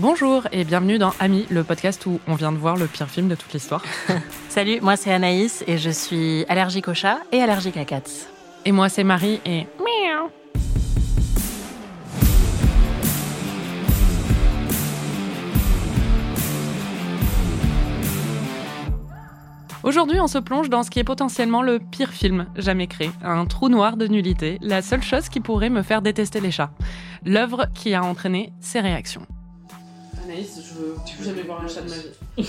Bonjour et bienvenue dans Ami, le podcast où on vient de voir le pire film de toute l'histoire. Salut, moi c'est Anaïs et je suis allergique aux chats et allergique à cats. Et moi c'est Marie et miaou. Aujourd'hui, on se plonge dans ce qui est potentiellement le pire film jamais créé, un trou noir de nullité, la seule chose qui pourrait me faire détester les chats, l'œuvre qui a entraîné ces réactions. Anaïs, je veux plus jamais voir un chat de ma vie.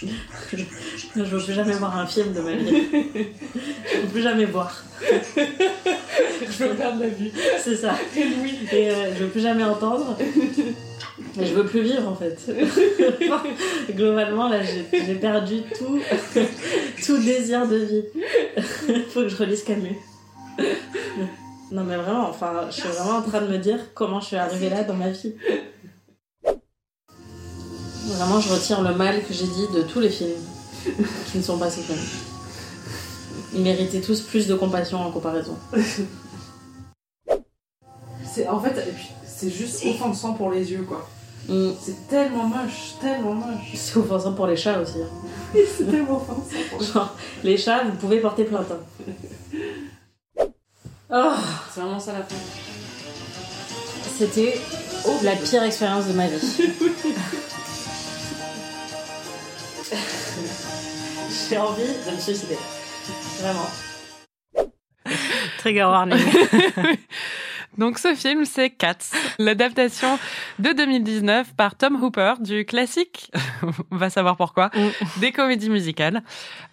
Je veux plus jamais voir un film de ma vie. Je veux plus jamais boire. je veux perdre la vue. C'est ça. Et Louis. Et euh, je veux plus jamais entendre. Mais je veux plus vivre en fait. Globalement, là, j'ai j'ai perdu tout, tout désir de vie. Faut que je relise Camus. Non, mais vraiment, enfin, je suis vraiment en train de me dire comment je suis arrivée là dans ma vie. Vraiment, je retire le mal que j'ai dit de tous les films qui ne sont pas ces films. Ils méritaient tous plus de compassion en comparaison. C'est en fait, c'est juste offensant pour les yeux quoi. Mm. C'est tellement moche, tellement moche. C'est offensant pour les chats aussi. hein. C'est tellement offensant pour les Genre, les chats, vous pouvez porter plainte. hein. Oh, C'est vraiment ça la fin. c'était la pire expérience de ma vie. kanske har vi den precis det. Vem har? Trigga. Donc ce film, c'est Cats, l'adaptation de 2019 par Tom Hooper du classique, on va savoir pourquoi, Mm. des comédies musicales.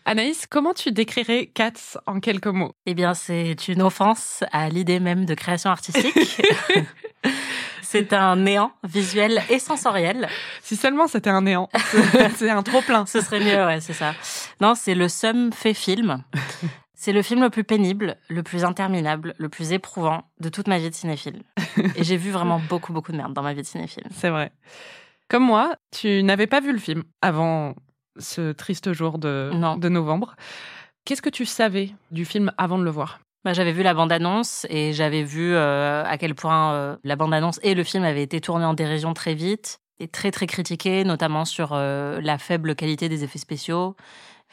Anaïs, comment tu décrirais Cats en quelques mots? Eh bien, c'est une offense à l'idée même de création artistique. c'est un néant visuel et sensoriel. Si seulement c'était un néant, c'est un trop plein. Ce serait mieux, ouais, c'est ça. Non, c'est le Sum fait film. C'est le film le plus pénible, le plus interminable, le plus éprouvant de toute ma vie de cinéphile. Et j'ai vu vraiment beaucoup, beaucoup de merde dans ma vie de cinéphile. C'est vrai. Comme moi, tu n'avais pas vu le film avant ce triste jour de, Non. de novembre. Qu'est-ce que tu savais du film avant de le voir? Bah, j'avais vu la bande-annonce et j'avais vu euh, à quel point euh, la bande-annonce et le film avaient été tournés en dérision très vite et très très critiqués, notamment sur euh, la faible qualité des effets spéciaux.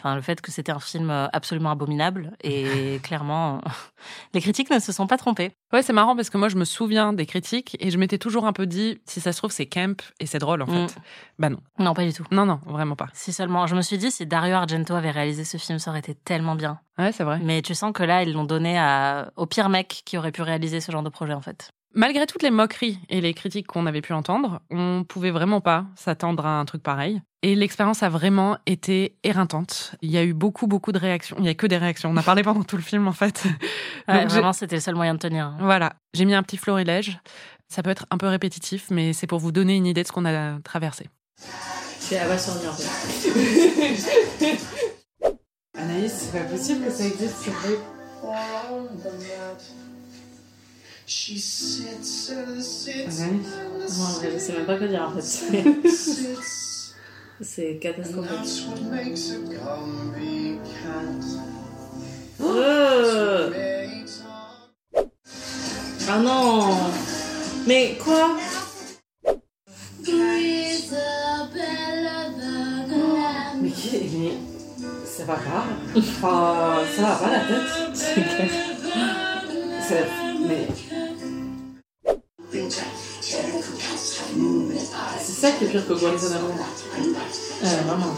Enfin, le fait que c'était un film euh, absolument abominable et clairement, les critiques ne se sont pas trompés. Ouais, c'est marrant parce que moi, je me souviens des critiques et je m'étais toujours un peu dit, si ça se trouve, c'est camp et c'est drôle en fait. Mm. Bah non. Non, pas du tout. Non, non, vraiment pas. Si seulement, je me suis dit, si Dario Argento avait réalisé ce film, ça aurait été tellement bien. Ouais, c'est vrai. Mais tu sens que là, ils l'ont donné à, au pire mec qui aurait pu réaliser ce genre de projet, en fait. Malgré toutes les moqueries et les critiques qu'on avait pu entendre, on pouvait vraiment pas s'attendre à un truc pareil. Et l'expérience a vraiment été éreintante. Il y a eu beaucoup, beaucoup de réactions. Il y a que des réactions. On a parlé pendant tout le film, en fait. Donc, vraiment, c'était le seul moyen de tenir. hein. Voilà. J'ai mis un petit florilège. Ça peut être un peu répétitif, mais c'est pour vous donner une idée de ce qu'on a traversé. C'est abasourdi, en fait. Anaïs, c'est pas possible que ça existe, c'est vrai. Vrai, je sais même pas quoi dire, en fait. C'est- catastrophique. Euh. Ah non Mais quoi? Mais, qui- mais ça va pas. Enfin, ça va pas la tête. C'est clair. Mais. C'est ça qui est pire que Guantanamo. Euh, vraiment.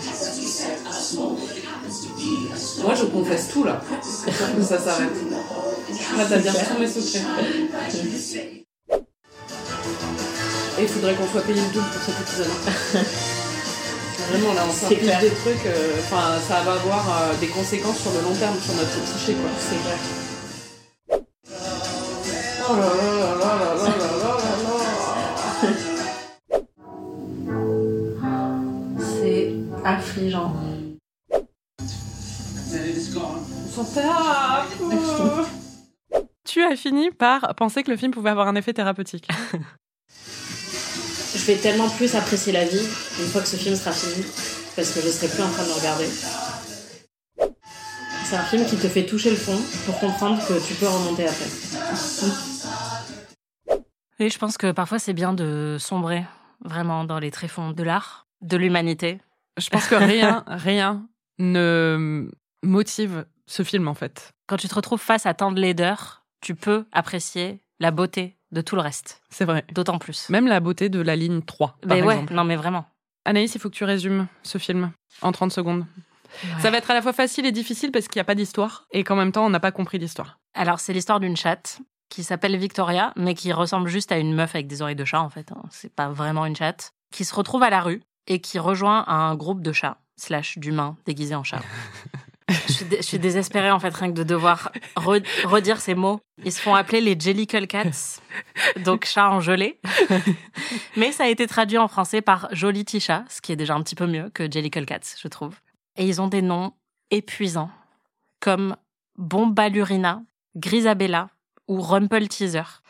Moi, je confesse tout là. que ça s'arrête. Là, t'as bien tous mes secrets. Et il faudrait qu'on soit payé le double pour cet épisode. Vraiment, là, on s'en des trucs. Enfin, ça va avoir des conséquences sur le long terme, sur notre psyché, quoi. C'est vrai. Oh là là là là là là là. Affligeant. On s'en tape. Tu as fini par penser que le film pouvait avoir un effet thérapeutique. Je vais tellement plus apprécier la vie une fois que ce film sera fini, parce que je serai plus en train de le regarder. C'est un film qui te fait toucher le fond pour comprendre que tu peux remonter après. Oui, je pense que parfois c'est bien de sombrer vraiment dans les tréfonds de l'art, de l'humanité. Je pense que rien, rien ne motive ce film en fait. Quand tu te retrouves face à tant de laideur, tu peux apprécier la beauté de tout le reste. C'est vrai. D'autant plus. Même la beauté de la ligne 3. mais par ouais, exemple. non mais vraiment. Anaïs, il faut que tu résumes ce film en 30 secondes. Ça va être à la fois facile et difficile parce qu'il n'y a pas d'histoire et qu'en même temps, on n'a pas compris l'histoire. Alors, c'est l'histoire d'une chatte qui s'appelle Victoria, mais qui ressemble juste à une meuf avec des oreilles de chat, en fait. hein. C'est pas vraiment une chatte. Qui se retrouve à la rue et qui rejoint un groupe de chats, slash d'humains déguisés en chats. je, suis dé- je suis désespérée, en fait, rien que de devoir re- redire ces mots. Ils se font appeler les Jellicle Cats, donc chats en gelée. mais ça a été traduit en français par Joli Chat, ce qui est déjà un petit peu mieux que Jellicle Cats, je trouve. Et ils ont des noms épuisants, comme Bombalurina, Grisabella ou Rumple Teaser.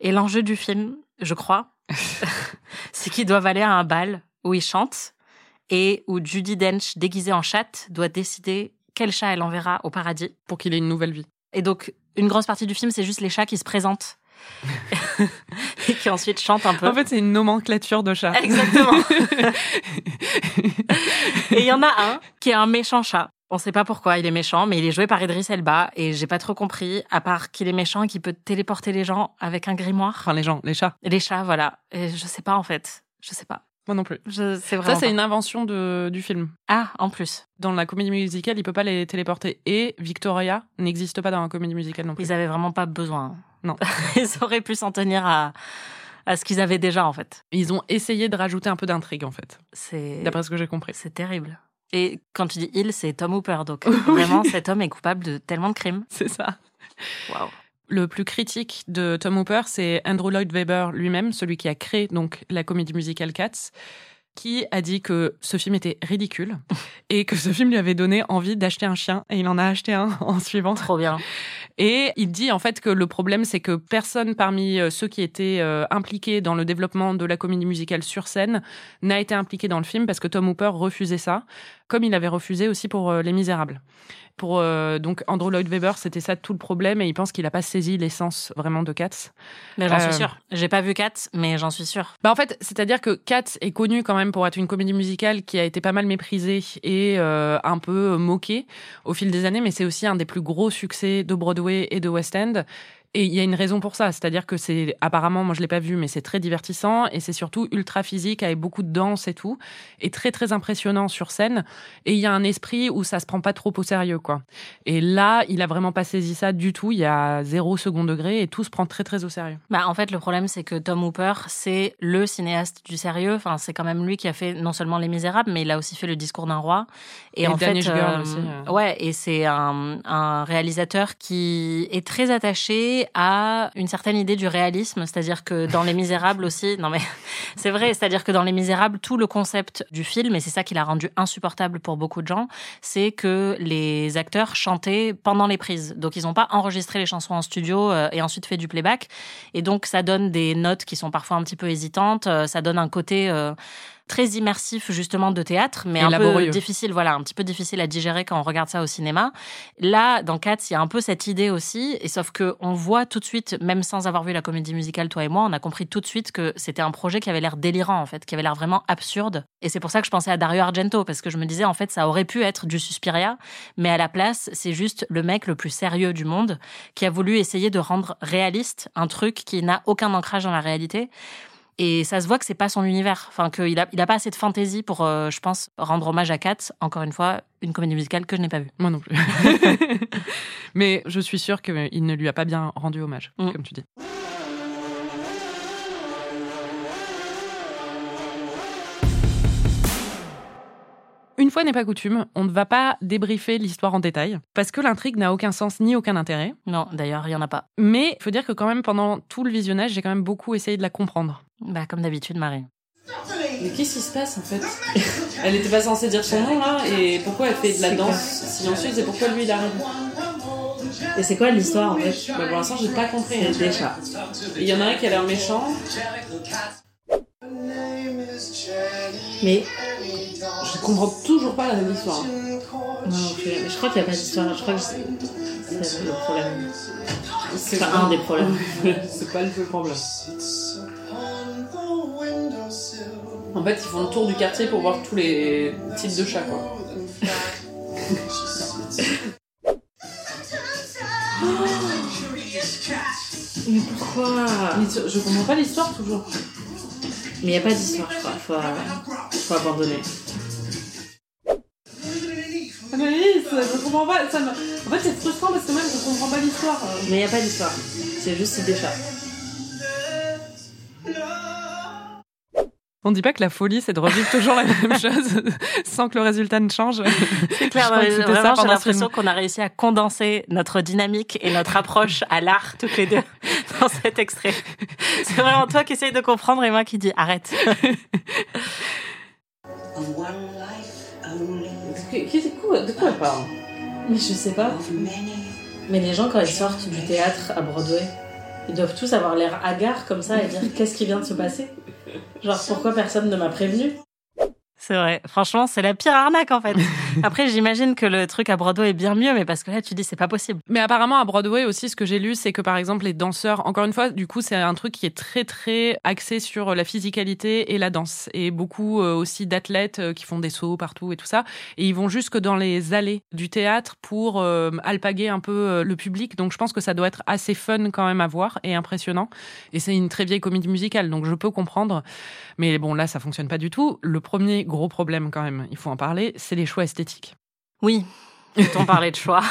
Et l'enjeu du film, je crois, c'est qu'ils doivent aller à un bal où ils chantent et où Judy Dench, déguisée en chatte, doit décider quel chat elle enverra au paradis. Pour qu'il ait une nouvelle vie. Et donc, une grosse partie du film, c'est juste les chats qui se présentent et qui ensuite chantent un peu. En fait, c'est une nomenclature de chat. Exactement. et il y en a un qui est un méchant chat. On sait pas pourquoi il est méchant, mais il est joué par Idris Elba et j'ai pas trop compris, à part qu'il est méchant et qu'il peut téléporter les gens avec un grimoire. Enfin, les gens, les chats. Les chats, voilà. Et je sais pas en fait. Je sais pas. Moi non plus. Je. Ça, c'est une invention de, du film. Ah, en plus. Dans la comédie musicale, il peut pas les téléporter. Et Victoria n'existe pas dans la comédie musicale non plus. Ils avaient vraiment pas besoin. Non. Ils auraient pu s'en tenir à, à ce qu'ils avaient déjà en fait. Ils ont essayé de rajouter un peu d'intrigue, en fait. C'est. D'après ce que j'ai compris. C'est terrible. Et quand tu dis il, c'est Tom Hooper. Donc vraiment, cet homme est coupable de tellement de crimes. C'est ça. Waouh. Le plus critique de Tom Hooper, c'est Andrew Lloyd Webber lui-même, celui qui a créé donc la comédie musicale Cats, qui a dit que ce film était ridicule et que ce film lui avait donné envie d'acheter un chien et il en a acheté un en suivant. Trop bien. Et il dit en fait que le problème, c'est que personne parmi euh, ceux qui étaient euh, impliqués dans le développement de la comédie musicale sur scène n'a été impliqué dans le film parce que Tom Hooper refusait ça, comme il avait refusé aussi pour euh, Les Misérables. Pour euh, donc Andrew Lloyd Webber, c'était ça tout le problème et il pense qu'il n'a pas saisi l'essence vraiment de Cats. Mais j'en Euh, suis sûre. J'ai pas vu Cat, mais j'en suis sûre. Bah en fait, c'est-à-dire que Cats est connu quand même pour être une comédie musicale qui a été pas mal méprisée et euh, un peu moquée au fil des années, mais c'est aussi un des plus gros succès de Broadway et de West End. Et il y a une raison pour ça, c'est-à-dire que c'est apparemment, moi je l'ai pas vu, mais c'est très divertissant et c'est surtout ultra physique avec beaucoup de danse et tout, et très très impressionnant sur scène. Et il y a un esprit où ça se prend pas trop au sérieux, quoi. Et là, il a vraiment pas saisi ça du tout. Il y a zéro second degré et tout se prend très très au sérieux. Bah, en fait, le problème, c'est que Tom Hooper, c'est le cinéaste du sérieux. Enfin, c'est quand même lui qui a fait non seulement Les Misérables, mais il a aussi fait Le Discours d'un roi. Et, Et en fait, Girl euh, aussi, euh. ouais, et c'est un, un réalisateur qui est très attaché à une certaine idée du réalisme, c'est-à-dire que dans Les Misérables aussi, non mais c'est vrai, c'est-à-dire que dans Les Misérables, tout le concept du film, et c'est ça qui l'a rendu insupportable pour beaucoup de gens, c'est que les acteurs chantaient pendant les prises. Donc ils n'ont pas enregistré les chansons en studio euh, et ensuite fait du playback. Et donc ça donne des notes qui sont parfois un petit peu hésitantes, euh, ça donne un côté euh, très immersif justement de théâtre, mais Et un peu difficile, voilà, un petit peu difficile à digérer quand on regarde ça au cinéma. Là, dans Cats, il y a un peu cette idée aussi, et sauf que on voit tout de suite, même sans avoir vu la comédie musicale, toi et moi, on a compris tout de suite que c'était un projet qui avait l'air délirant en fait, qui avait l'air vraiment absurde. Et c'est pour ça que je pensais à Dario Argento, parce que je me disais en fait ça aurait pu être du Suspiria, mais à la place, c'est juste le mec le plus sérieux du monde qui a voulu essayer de rendre réaliste un truc qui n'a aucun ancrage dans la réalité. Et ça se voit que c'est pas son univers. Enfin, qu'il a, il a pas assez de fantaisie pour, euh, je pense, rendre hommage à Cats. Encore une fois, une comédie musicale que je n'ai pas vue. Moi non plus. Mais je suis sûre qu'il ne lui a pas bien rendu hommage, Mm. comme tu dis. Une fois n'est pas coutume, on ne va pas débriefer l'histoire en détail, parce que l'intrigue n'a aucun sens ni aucun intérêt. Non, d'ailleurs, il y en a pas. Mais il faut dire que quand même, pendant tout le visionnage, j'ai quand même beaucoup essayé de la comprendre. Bah, comme d'habitude, Marie. Mais qu'est-ce qui se passe en fait Elle était pas censée dire son nom là, et pourquoi elle fait de la danse silencieuse et pourquoi lui il arrive Et c'est quoi l'histoire en fait bah, Pour l'instant j'ai pas compris. hein. C'est des chats. Il y en a un qui a l'air méchant, Mais je comprends toujours pas l'histoire. non, non je crois qu'il n'y a pas d'histoire. Je crois que c'est le problème. C'est Enfin, un des problèmes. C'est pas le seul problème. En fait, ils font le tour du quartier pour voir tous les types de chats, quoi. Mais pourquoi? Je comprends pas l'histoire toujours. Mais y a pas d'histoire, je crois. Faut, euh, faut abandonner. Anaïs, je comprends pas. Ça me... En fait, c'est frustrant parce que même je comprends pas l'histoire. Mais y a pas d'histoire. C'est juste des chats. On dit pas que la folie, c'est de revivre toujours la même chose sans que le résultat ne change. C'est clair, j'ai l'impression qu'on a réussi à condenser notre dynamique et notre approche à l'art, toutes les deux, dans cet extrait. C'est vraiment toi qui essayes de comprendre et moi qui dis arrête. Quoi, de quoi elle parle? Mais je sais pas. Mais les gens, quand ils sortent du théâtre à Broadway, ils doivent tous avoir l'air hagards comme ça et dire qu'est-ce qui vient de se passer? Genre, pourquoi personne ne m'a prévenu? C'est vrai. Franchement, c'est la pire arnaque en fait. Après, j'imagine que le truc à Broadway est bien mieux, mais parce que là, tu dis c'est pas possible. Mais apparemment, à Broadway aussi, ce que j'ai lu, c'est que par exemple, les danseurs, encore une fois, du coup, c'est un truc qui est très, très axé sur la physicalité et la danse. Et beaucoup euh, aussi d'athlètes euh, qui font des sauts partout et tout ça. Et ils vont jusque dans les allées du théâtre pour euh, alpaguer un peu euh, le public. Donc je pense que ça doit être assez fun quand même à voir et impressionnant. Et c'est une très vieille comédie musicale, donc je peux comprendre. Mais bon, là, ça fonctionne pas du tout. Le premier gros problème quand même, il faut en parler, c'est les choix esthétiques. Oui. On parlait de choix.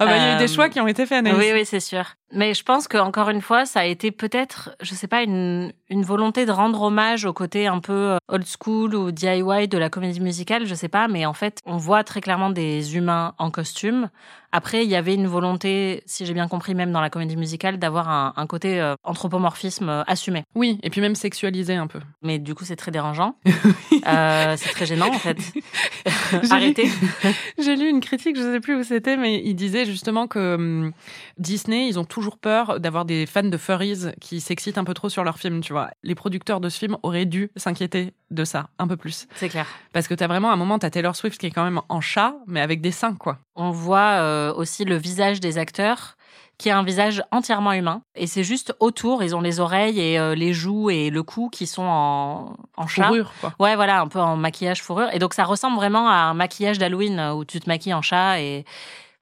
Ah bah, il y a eu Euh, des choix qui ont été faits, Anaïs. Oui, oui, c'est sûr. Mais je pense que encore une fois, ça a été peut-être, je sais pas, une, une volonté de rendre hommage au côté un peu euh, old school ou DIY de la comédie musicale, je sais pas, mais en fait, on voit très clairement des humains en costume. Après, il y avait une volonté, si j'ai bien compris, même dans la comédie musicale, d'avoir un, un côté euh, anthropomorphisme euh, assumé. Oui, et puis même sexualisé un peu. Mais du coup, c'est très dérangeant. Euh, c'est très gênant, en fait. J'ai Arrêtez. lu- J'ai lu une critique, je sais plus où c'était, mais il disait justement que hum, Disney, ils ont toujours peur d'avoir des fans de furries qui s'excitent un peu trop sur leur film, tu vois. Les producteurs de ce film auraient dû s'inquiéter de ça un peu plus. C'est clair. Parce que t'as vraiment un moment, t'as Taylor Swift qui est quand même en chat, mais avec des seins, quoi. on voit euh, aussi le visage des acteurs qui est un visage entièrement humain et c'est juste autour ils ont les oreilles et euh, les joues et le cou qui sont en en chat Fourrure, quoi. ouais voilà un peu en maquillage fourrure et donc ça ressemble vraiment à un maquillage d'Halloween euh, où tu te maquilles en chat et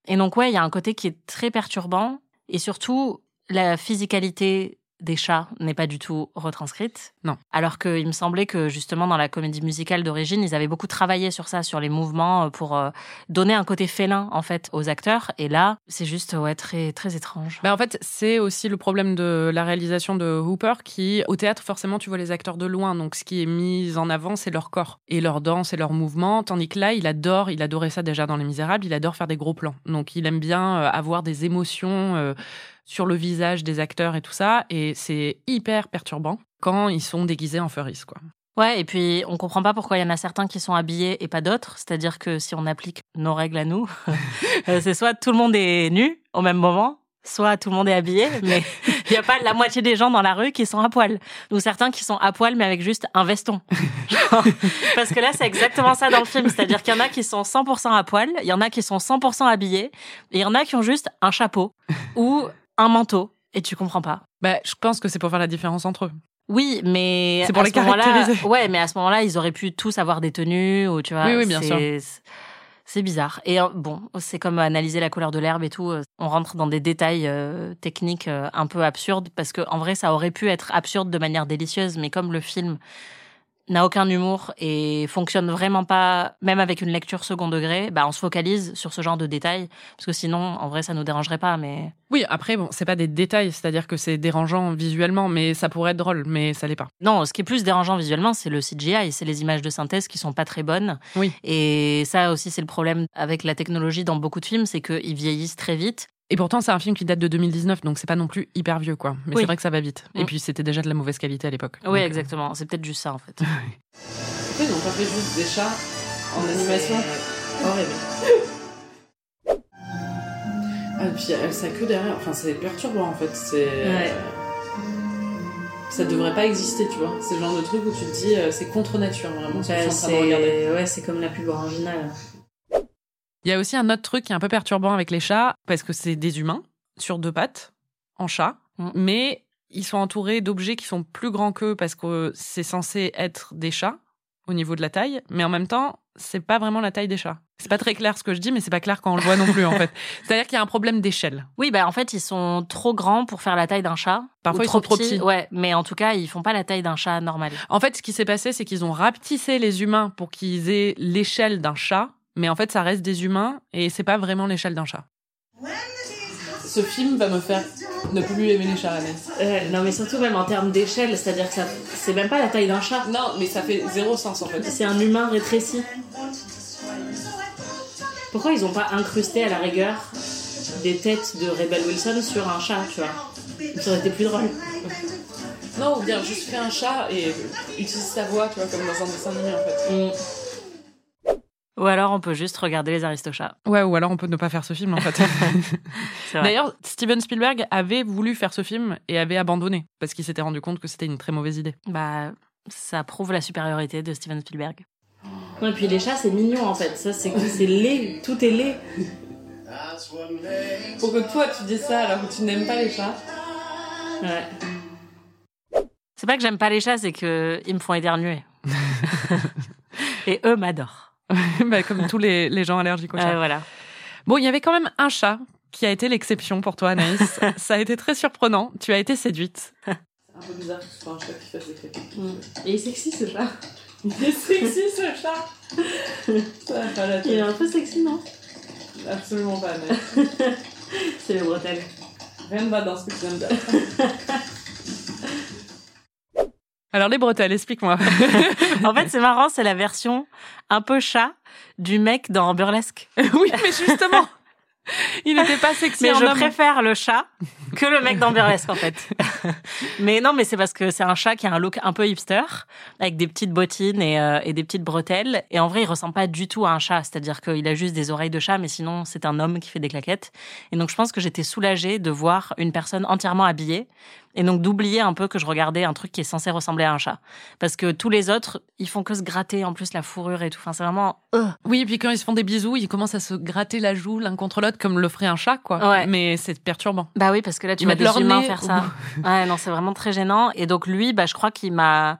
et donc ouais il y a un côté qui est très perturbant et surtout la physicalité des chats n'est pas du tout retranscrite. Non. Alors qu'il me semblait que justement dans la comédie musicale d'origine, ils avaient beaucoup travaillé sur ça, sur les mouvements euh, pour euh, donner un côté félin en fait aux acteurs. Et là, c'est juste ouais très très étrange. Bah en fait, c'est aussi le problème de la réalisation de Hooper qui, au théâtre, forcément, tu vois les acteurs de loin. Donc, ce qui est mis en avant, c'est leur corps et leur danse et leurs mouvements. Tandis que là, il adore, il adorait ça déjà dans Les Misérables, il adore faire des gros plans. Donc, il aime bien euh, avoir des émotions euh, sur le visage des acteurs et tout ça. Et c'est hyper perturbant quand ils sont déguisés en furries, quoi. Ouais, et puis on comprend pas pourquoi il y en a certains qui sont habillés et pas d'autres. C'est-à-dire que si on applique nos règles à nous, euh, c'est soit tout le monde est nu au même moment, soit tout le monde est habillé, mais il n'y a pas la moitié des gens dans la rue qui sont à poil. Ou certains qui sont à poil mais avec juste un veston. Genre, parce que là, c'est exactement ça dans le film. C'est-à-dire qu'il y en a qui sont 100% à poil, il y en a qui sont 100% habillés, et il y en a qui ont juste un chapeau ou un manteau. Et tu comprends pas. Bah, je pense que c'est pour faire la différence entre eux. Oui, mais C'est pour à les ce caractériser. Ouais, mais à ce moment-là, ils auraient pu tous avoir des tenues ou tu vois. Oui, oui, bien c'est- C'est bizarre. Et euh, bon, c'est comme analyser la couleur de l'herbe et tout. euh, On rentre dans des détails euh, techniques euh, un peu absurdes parce que en vrai, ça aurait pu être absurde de manière délicieuse, mais comme le film n'a aucun humour et fonctionne vraiment pas, même avec une lecture second degré, bah on se focalise sur ce genre de détails parce que sinon, en vrai, ça nous dérangerait pas. Mais Oui, après, bon, c'est pas des détails, c'est-à-dire que c'est dérangeant visuellement, mais ça pourrait être drôle, mais ça l'est pas. Non, ce qui est plus dérangeant visuellement, c'est le CGI, c'est les images de synthèse qui sont pas très bonnes. Oui. Et ça aussi, c'est le problème avec la technologie dans beaucoup de films, c'est qu'ils vieillissent très vite. Et pourtant, c'est un film qui date de 2019, donc c'est pas non plus hyper vieux, quoi. Mais Oui. c'est vrai que ça va vite. Et Mm. puis, c'était déjà de la mauvaise qualité à l'époque. Oui, Donc, euh, exactement. C'est peut-être juste ça, en fait. Ils n'ont pas fait juste des chats en animation Horrible. Ah, et puis elle, ça que derrière. Enfin, c'est perturbant en fait. C'est. Ouais. Ça devrait pas exister, tu vois. C'est le genre de truc où tu te dis, euh, c'est contre nature vraiment ce que Bah, je suis en train de regarder. c'est ouais, c'est comme la pub originale. Il y a aussi un autre truc qui est un peu perturbant avec les chats, parce que c'est des humains sur deux pattes, en chat, Mm. mais ils sont entourés d'objets qui sont plus grands qu'eux parce que c'est censé être des chats au niveau de la taille, mais en même temps, c'est pas vraiment la taille des chats. C'est pas très clair ce que je dis, mais c'est pas clair quand on le voit non plus en fait. C'est-à-dire qu'il y a un problème d'échelle. Oui, bah en fait, ils sont trop grands pour faire la taille d'un chat. Parfois, Ou ils sont trop petits. Ouais, mais en tout cas, ils font pas la taille d'un chat normal. En fait, ce qui s'est passé, c'est qu'ils ont rapetissé les humains pour qu'ils aient l'échelle d'un chat, mais en fait, ça reste des humains et c'est pas vraiment l'échelle d'un chat. Ce film va me faire ne plus aimer les chats, Anaïs. Euh, non, mais surtout même en termes d'échelle, c'est-à-dire que ça, c'est même pas la taille d'un chat. Non, mais ça fait zéro sens en fait. C'est un humain rétréci. Pourquoi ils ont pas incrusté à la rigueur des têtes de Rebel Wilson sur un chat, tu vois? Ça aurait été plus drôle. Non, ou bien juste fais un chat et utilise sa voix, tu vois, comme dans un dessin animé en fait. Mm. Ou alors, on peut juste regarder les Aristochats. Ouais, ou alors on peut ne pas faire ce film en fait. D'ailleurs, Steven Spielberg avait voulu faire ce film et avait abandonné parce qu'il s'était rendu compte que c'était une très mauvaise idée. Bah, ça prouve la supériorité de Steven Spielberg. Non, et puis les chats, c'est mignon en fait. Ça, c'est c'est laid. Tout est laid. Pour que toi tu dis ça alors que tu n'aimes pas les chats. Ouais. C'est pas que j'aime pas les chats, c'est que ils me font éternuer. Et eux m'adorent. Bah, comme tous les, les gens allergiques aux chats. Euh, voilà. Bon, il y avait quand même un chat qui a été l'exception pour toi, Anaïs. Ça a été très surprenant. Tu as été séduite. C'est un peu bizarre que ce soit un chat qui fasse des. Mm. Et il est sexy ce chat. Il est sexy ce chat Ça va pas la Il est un peu sexy, non? Absolument pas, Anaïs. C'est les bretelles. Rien ne va dans ce que tu viens de dire. Alors, les bretelles, explique-moi. En fait, c'est marrant, c'est la version un peu chat du mec dans Burlesque. oui, mais justement, il n'était pas sexy Mais en je homme. préfère le chat que le mec dans Burlesque, en fait. mais non, mais c'est parce que c'est un chat qui a un look un peu hipster, avec des petites bottines et, euh, et des petites bretelles. Et en vrai, il ressemble pas du tout à un chat. C'est-à-dire qu'il a juste des oreilles de chat, mais sinon, c'est un homme qui fait des claquettes. Et donc, je pense que j'étais soulagée de voir une personne entièrement habillée. Et donc, d'oublier un peu que je regardais un truc qui est censé ressembler à un chat. Parce que tous les autres, ils font que se gratter, en plus, la fourrure et tout. Enfin, c'est vraiment... euh. Oui, et puis quand ils se font des bisous, ils commencent à se gratter la joue l'un contre l'autre comme le ferait un chat, quoi. Ouais. Mais c'est perturbant. Bah oui, parce que là, tu mettent des leur humains faire ça. Ouais, non, c'est vraiment très gênant. Et donc lui, bah, je crois qu'il m'a,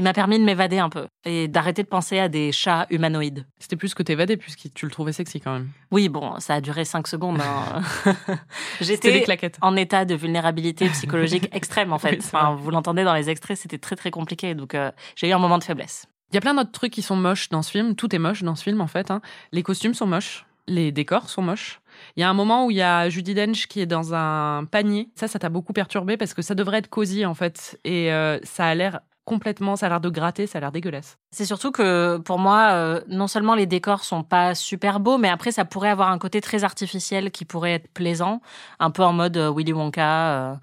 il m'a permis de m'évader un peu et d'arrêter de penser à des chats humanoïdes. C'était plus que t'évadais puisque tu le trouvais sexy quand même. Oui, bon, ça a duré cinq secondes. hein. J'étais en état de vulnérabilité psychologique extrême en fait. Oui, c'est enfin, vous l'entendez dans les extraits, c'était très très compliqué. Donc euh, j'ai eu un moment de faiblesse. Il y a plein d'autres trucs qui sont moches dans ce film. Tout est moche dans ce film, en fait. hein. Les costumes sont moches. Les décors sont moches. Il y a un moment où il y a Judy Dench qui est dans un panier. Ça, ça t'a beaucoup perturbé parce que ça devrait être cosy, en fait. Et euh, ça a l'air complètement, ça a l'air de gratter, ça a l'air dégueulasse. C'est surtout que pour moi, euh, non seulement les décors sont pas super beaux, mais après ça pourrait avoir un côté très artificiel qui pourrait être plaisant, un peu en mode euh, Willy Wonka. euh.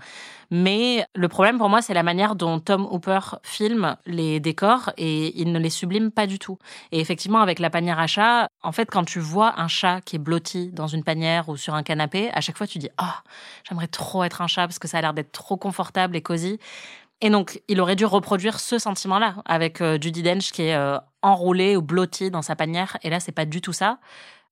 Mais le problème pour moi, c'est la manière dont Tom Hooper filme les décors et il ne les sublime pas du tout. Et effectivement, avec la panière à chat, en fait, quand tu vois un chat qui est blotti dans une panière ou sur un canapé, à chaque fois tu dis ah, j'aimerais trop être un chat parce que ça a l'air d'être trop confortable et cosy. Et donc, il aurait dû reproduire ce sentiment-là avec euh, Judy Dench qui est euh, enroulée ou blottie dans sa panière. Et là, c'est pas du tout ça.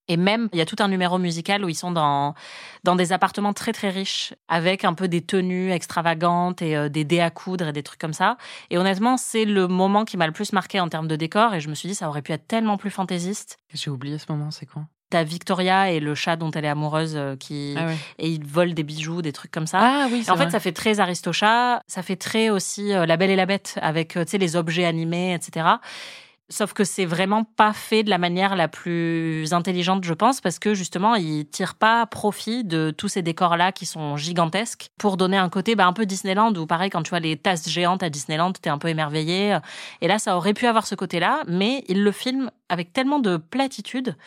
Et même, il y a tout un numéro musical où ils sont dans, dans des appartements très très riches, avec un peu des tenues extravagantes et euh, des dés à coudre et des trucs comme ça. Et honnêtement, c'est le moment qui m'a le plus marqué en termes de décor. Et je me suis dit, ça aurait pu être tellement plus fantaisiste. J'ai oublié ce moment, c'est quoi T'as Victoria et le chat dont elle est amoureuse euh, qui Ah ouais. et ils volent des bijoux, des trucs comme ça. Ah oui, en fait, ça fait très Aristocha, ça fait très aussi euh, La Belle et la Bête avec euh, tu sais les objets animés, etc. Sauf que c'est vraiment pas fait de la manière la plus intelligente, je pense, parce que justement, ils tirent pas profit de tous ces décors-là qui sont gigantesques pour donner un côté bah, un peu Disneyland, où pareil, quand tu vois les tasses géantes à Disneyland, t'es un peu émerveillé. Et là, ça aurait pu avoir ce côté-là, mais ils le filment avec tellement de platitude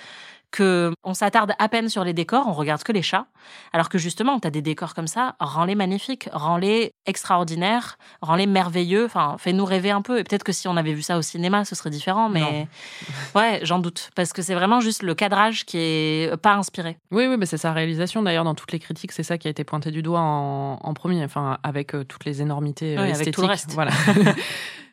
que on s'attarde à peine sur les décors, on regarde que les chats, alors que justement, tu as des décors comme ça, rends-les magnifiques, rends-les extraordinaires, rends-les merveilleux, enfin, fais-nous rêver un peu. Et peut-être que si on avait vu ça au cinéma, ce serait différent, mais ouais, j'en doute, parce que c'est vraiment juste le cadrage qui est pas inspiré. Oui, oui, mais c'est sa réalisation. D'ailleurs, dans toutes les critiques, c'est ça qui a été pointé du doigt en, en premier, enfin, avec euh, toutes les énormités euh, Oui, avec esthétiques. tout le reste. Voilà.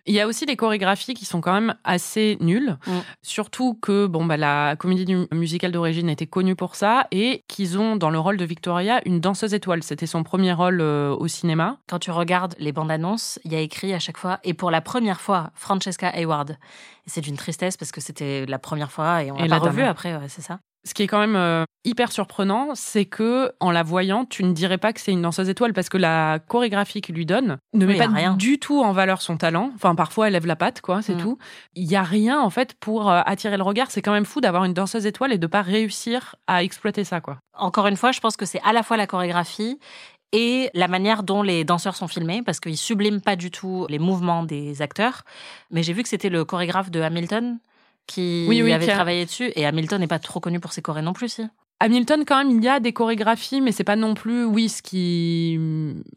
Il y a aussi des chorégraphies qui sont quand même assez nulles, Mm. surtout que bon bah la comédie musicale d'origine était connue pour ça et qu'ils ont dans le rôle de Victoria une danseuse étoile. C'était son premier rôle euh, au cinéma. Quand tu regardes les bandes annonces, il y a écrit à chaque fois, et pour la première fois, Francesca Hayward. C'est d'une tristesse parce que c'était la première fois et on l'a pas revu dame. après, ouais, c'est ça. Ce qui est quand même euh, hyper surprenant, c'est que en la voyant, tu ne dirais pas que c'est une danseuse étoile parce que la chorégraphie qu'il lui donne ne met Oui, pas rien. du tout en valeur son talent. Enfin, parfois elle lève la patte, quoi, c'est Mm. tout. Il y a rien en fait pour euh, attirer le regard. C'est quand même fou d'avoir une danseuse étoile et de pas réussir à exploiter ça, quoi. Encore une fois, je pense que c'est à la fois la chorégraphie et la manière dont les danseurs sont filmés, parce qu'ils subliment pas du tout les mouvements des acteurs. Mais j'ai vu que c'était le chorégraphe de Hamilton qui Oui, oui, avait qui a- travaillé dessus. Et Hamilton n'est pas trop connu pour ses chorés non plus, si. Hamilton, quand même, il y a des chorégraphies, mais c'est pas non plus, oui, ce qui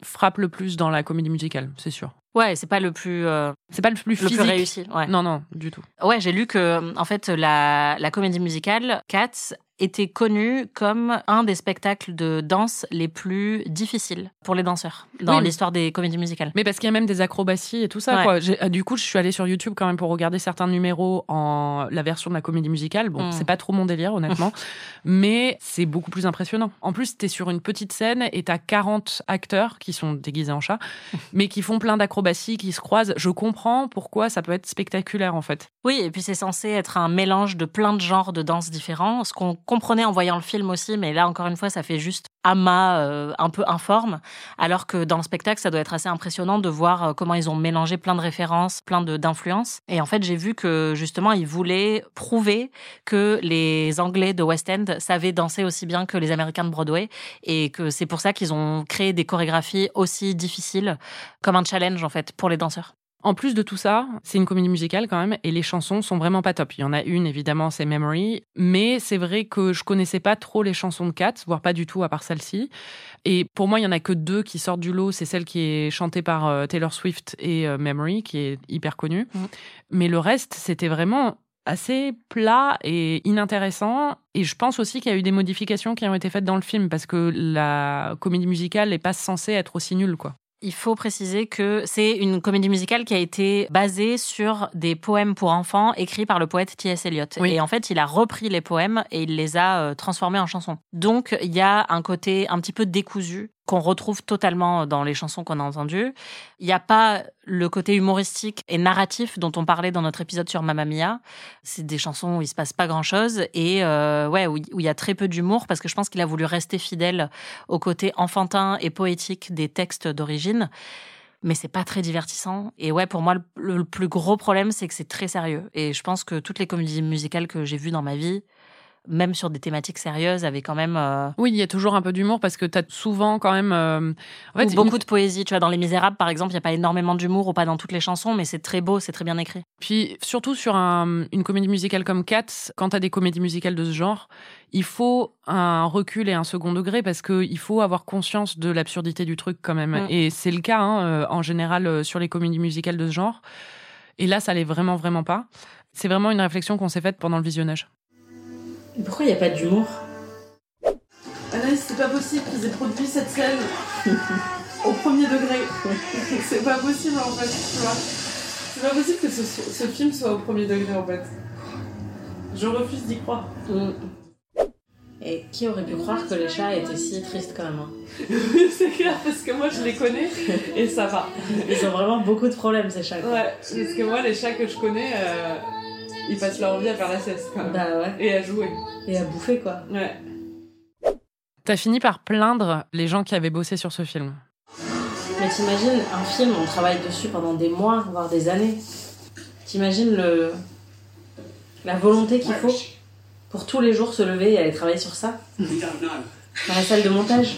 frappe le plus dans la comédie musicale, c'est sûr. Ouais, c'est pas le plus, euh, C'est pas le plus le physique. plus réussi. Ouais. Non, non, du tout. Ouais, j'ai lu que en fait la, la comédie musicale Cats était connue comme un des spectacles de danse les plus difficiles pour les danseurs dans Oui. l'histoire des comédies musicales. Mais parce qu'il y a même des acrobaties et tout ça. Ouais. Quoi. J'ai- euh, Du coup, je suis allée sur YouTube quand même pour regarder certains numéros en la version de la comédie musicale. Bon, Mm. c'est pas trop mon délire, honnêtement, mais c'est beaucoup plus impressionnant. En plus, t'es sur une petite scène et t'as 40 acteurs qui sont déguisés en chat, mais qui font plein d'acrobaties, qui se croisent. Je comprends pourquoi ça peut être spectaculaire, en fait. Oui, et puis c'est censé être un mélange de plein de genres de danse différents, ce qu'on comprenait en voyant le film aussi, mais là encore une fois, ça fait juste amas euh, un peu informe, alors que dans le spectacle, ça doit être assez impressionnant de voir euh, comment ils ont mélangé plein de références, plein d'influences. Et en fait, j'ai vu que justement, ils voulaient prouver que les Anglais de West End savaient danser aussi bien que les Américains de Broadway, et que c'est pour ça qu'ils ont créé des chorégraphies aussi difficiles, comme un challenge en fait pour les danseurs. En plus de tout ça, c'est une comédie musicale quand même, et les chansons sont vraiment pas top. Il y en a une, évidemment, c'est Memory, mais c'est vrai que je connaissais pas trop les chansons de Kat, voire pas du tout à part celle-ci. Et pour moi, il y en a que deux qui sortent du lot. C'est celle qui est chantée par euh, Taylor Swift et euh, Memory, qui est hyper connue. Mhm. Mais le reste, c'était vraiment assez plat et inintéressant. Et je pense aussi qu'il y a eu des modifications qui ont été faites dans le film, parce que la comédie musicale n'est pas censée être aussi nulle, quoi. Il faut préciser que c'est une comédie musicale qui a été basée sur des poèmes pour enfants écrits par le poète T.S. Eliot. Oui. Et en fait, il a repris les poèmes et il les a euh, transformés en chansons. Donc, il y a un côté un petit peu décousu qu'on retrouve totalement dans les chansons qu'on a entendues. Il n'y a pas le côté humoristique et narratif dont on parlait dans notre épisode sur Mamma Mia. C'est des chansons où il se passe pas grand-chose et euh, ouais où il y a très peu d'humour parce que je pense qu'il a voulu rester fidèle au côté enfantin et poétique des textes d'origine. Mais c'est pas très divertissant. Et ouais, pour moi, le plus gros problème, c'est que c'est très sérieux. Et je pense que toutes les comédies musicales que j'ai vues dans ma vie, même sur des thématiques sérieuses, avaient quand même euh, Oui, il y a toujours un peu d'humour parce que tu as souvent quand même. euh, en fait, ou une- beaucoup de poésie. Tu vois, dans Les Misérables, par exemple, il n'y a pas énormément d'humour ou pas dans toutes les chansons, mais c'est très beau, c'est très bien écrit. Puis surtout sur un- une comédie musicale comme Cats, quand tu as des comédies musicales de ce genre, il faut un recul et un second degré parce qu'il faut avoir conscience de l'absurdité du truc quand même. Mm. Et c'est le cas hein, euh, en général euh, sur les comédies musicales de ce genre. Et là, ça l'est vraiment, vraiment pas. C'est vraiment une réflexion qu'on s'est faite pendant le visionnage. Pourquoi il n'y a pas d'humour? Anaïs, c'est pas possible qu'ils aient produit cette scène au premier degré. C'est pas possible en fait, tu vois. C'est pas possible que ce, ce film soit au premier degré en fait. Je refuse d'y croire. Et qui aurait pu croire que les chats étaient si tristes quand même hein? C'est clair parce que moi je les connais et ça va. Ils ont vraiment beaucoup de problèmes ces chats. quoi. Ouais, parce que moi les chats que je connais, euh, ils passent leur vie à faire la sieste quand même. Bah ouais. Et à jouer. Et à bouffer quoi. Ouais. T'as fini par plaindre les gens qui avaient bossé sur ce film. Mais t'imagines un film, on travaille dessus pendant des mois, voire des années. T'imagines le la volonté qu'il faut pour tous les jours se lever et aller travailler sur ça? Dans la salle de montage.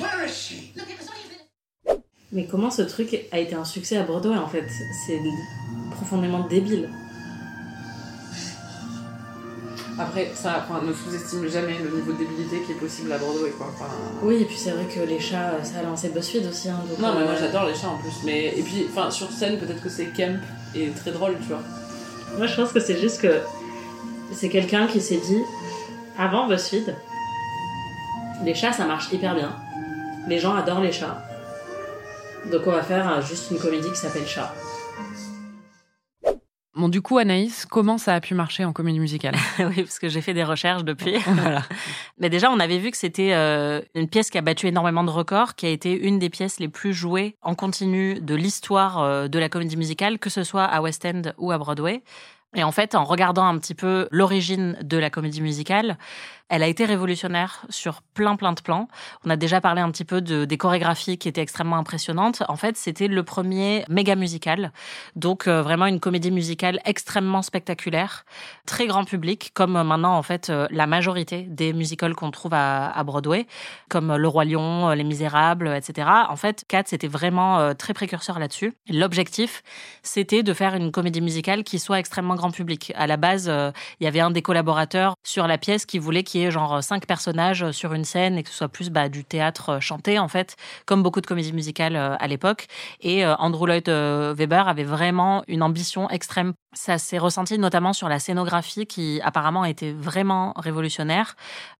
Mais comment ce truc a été un succès à Bordeaux en fait? C'est profondément débile. Après, ça, enfin, ne sous-estime jamais le niveau de débilité qui est possible à Broadway quoi. Enfin, Oui, et puis c'est vrai que les chats, ça a lancé BuzzFeed aussi. Hein, donc, Non, mais moi euh, j'adore les chats en plus. Mais... Et puis, enfin, sur scène, peut-être que c'est camp et très drôle, tu vois. Moi, je pense que c'est juste que c'est quelqu'un qui s'est dit avant BuzzFeed, les chats ça marche hyper bien. Les gens adorent les chats. Donc on va faire euh, juste une comédie qui s'appelle Chat. Bon, du coup, Anaïs, comment ça a pu marcher en comédie musicale Oui, parce que j'ai fait des recherches depuis. voilà. Mais déjà, on avait vu que c'était euh, une pièce qui a battu énormément de records, qui a été une des pièces les plus jouées en continu de l'histoire euh, de la comédie musicale, que ce soit à West End ou à Broadway. Et en fait, en regardant un petit peu l'origine de la comédie musicale, elle a été révolutionnaire sur plein plein de plans. On a déjà parlé un petit peu de, des chorégraphies qui étaient extrêmement impressionnantes. En fait, c'était le premier méga musical. Donc euh, vraiment une comédie musicale extrêmement spectaculaire, très grand public, comme euh, maintenant en fait euh, la majorité des musicals qu'on trouve à, Broadway, comme Le Roi Lion, Les Misérables, etc. En fait, Cats était vraiment très précurseur là-dessus. L'objectif, c'était de faire une comédie musicale qui soit extrêmement grand public. À la base, il y avait un des collaborateurs sur la pièce qui voulait qu'il genre euh, cinq personnages euh, sur une scène et que ce soit plus bah, du théâtre euh, chanté en fait, comme beaucoup de comédies musicales à l'époque. Et Andrew Lloyd Webber avait vraiment une ambition extrême. Ça s'est ressenti notamment sur la scénographie qui apparemment était vraiment révolutionnaire.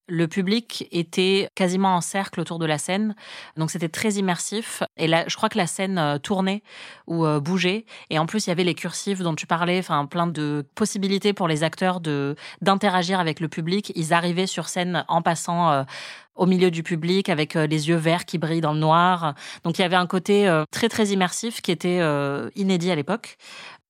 Le public était quasiment en cercle autour de la scène, donc c'était très immersif. Et là, je crois que la scène tournait ou bougeait. Et en plus, il y avait les cursives dont tu parlais, enfin plein de possibilités pour les acteurs de d'interagir avec le public. Ils arrivaient sur scène en passant euh, au milieu du public avec euh, les yeux verts qui brillent dans le noir. Donc il y avait un côté euh, très très immersif qui était inédit à l'époque.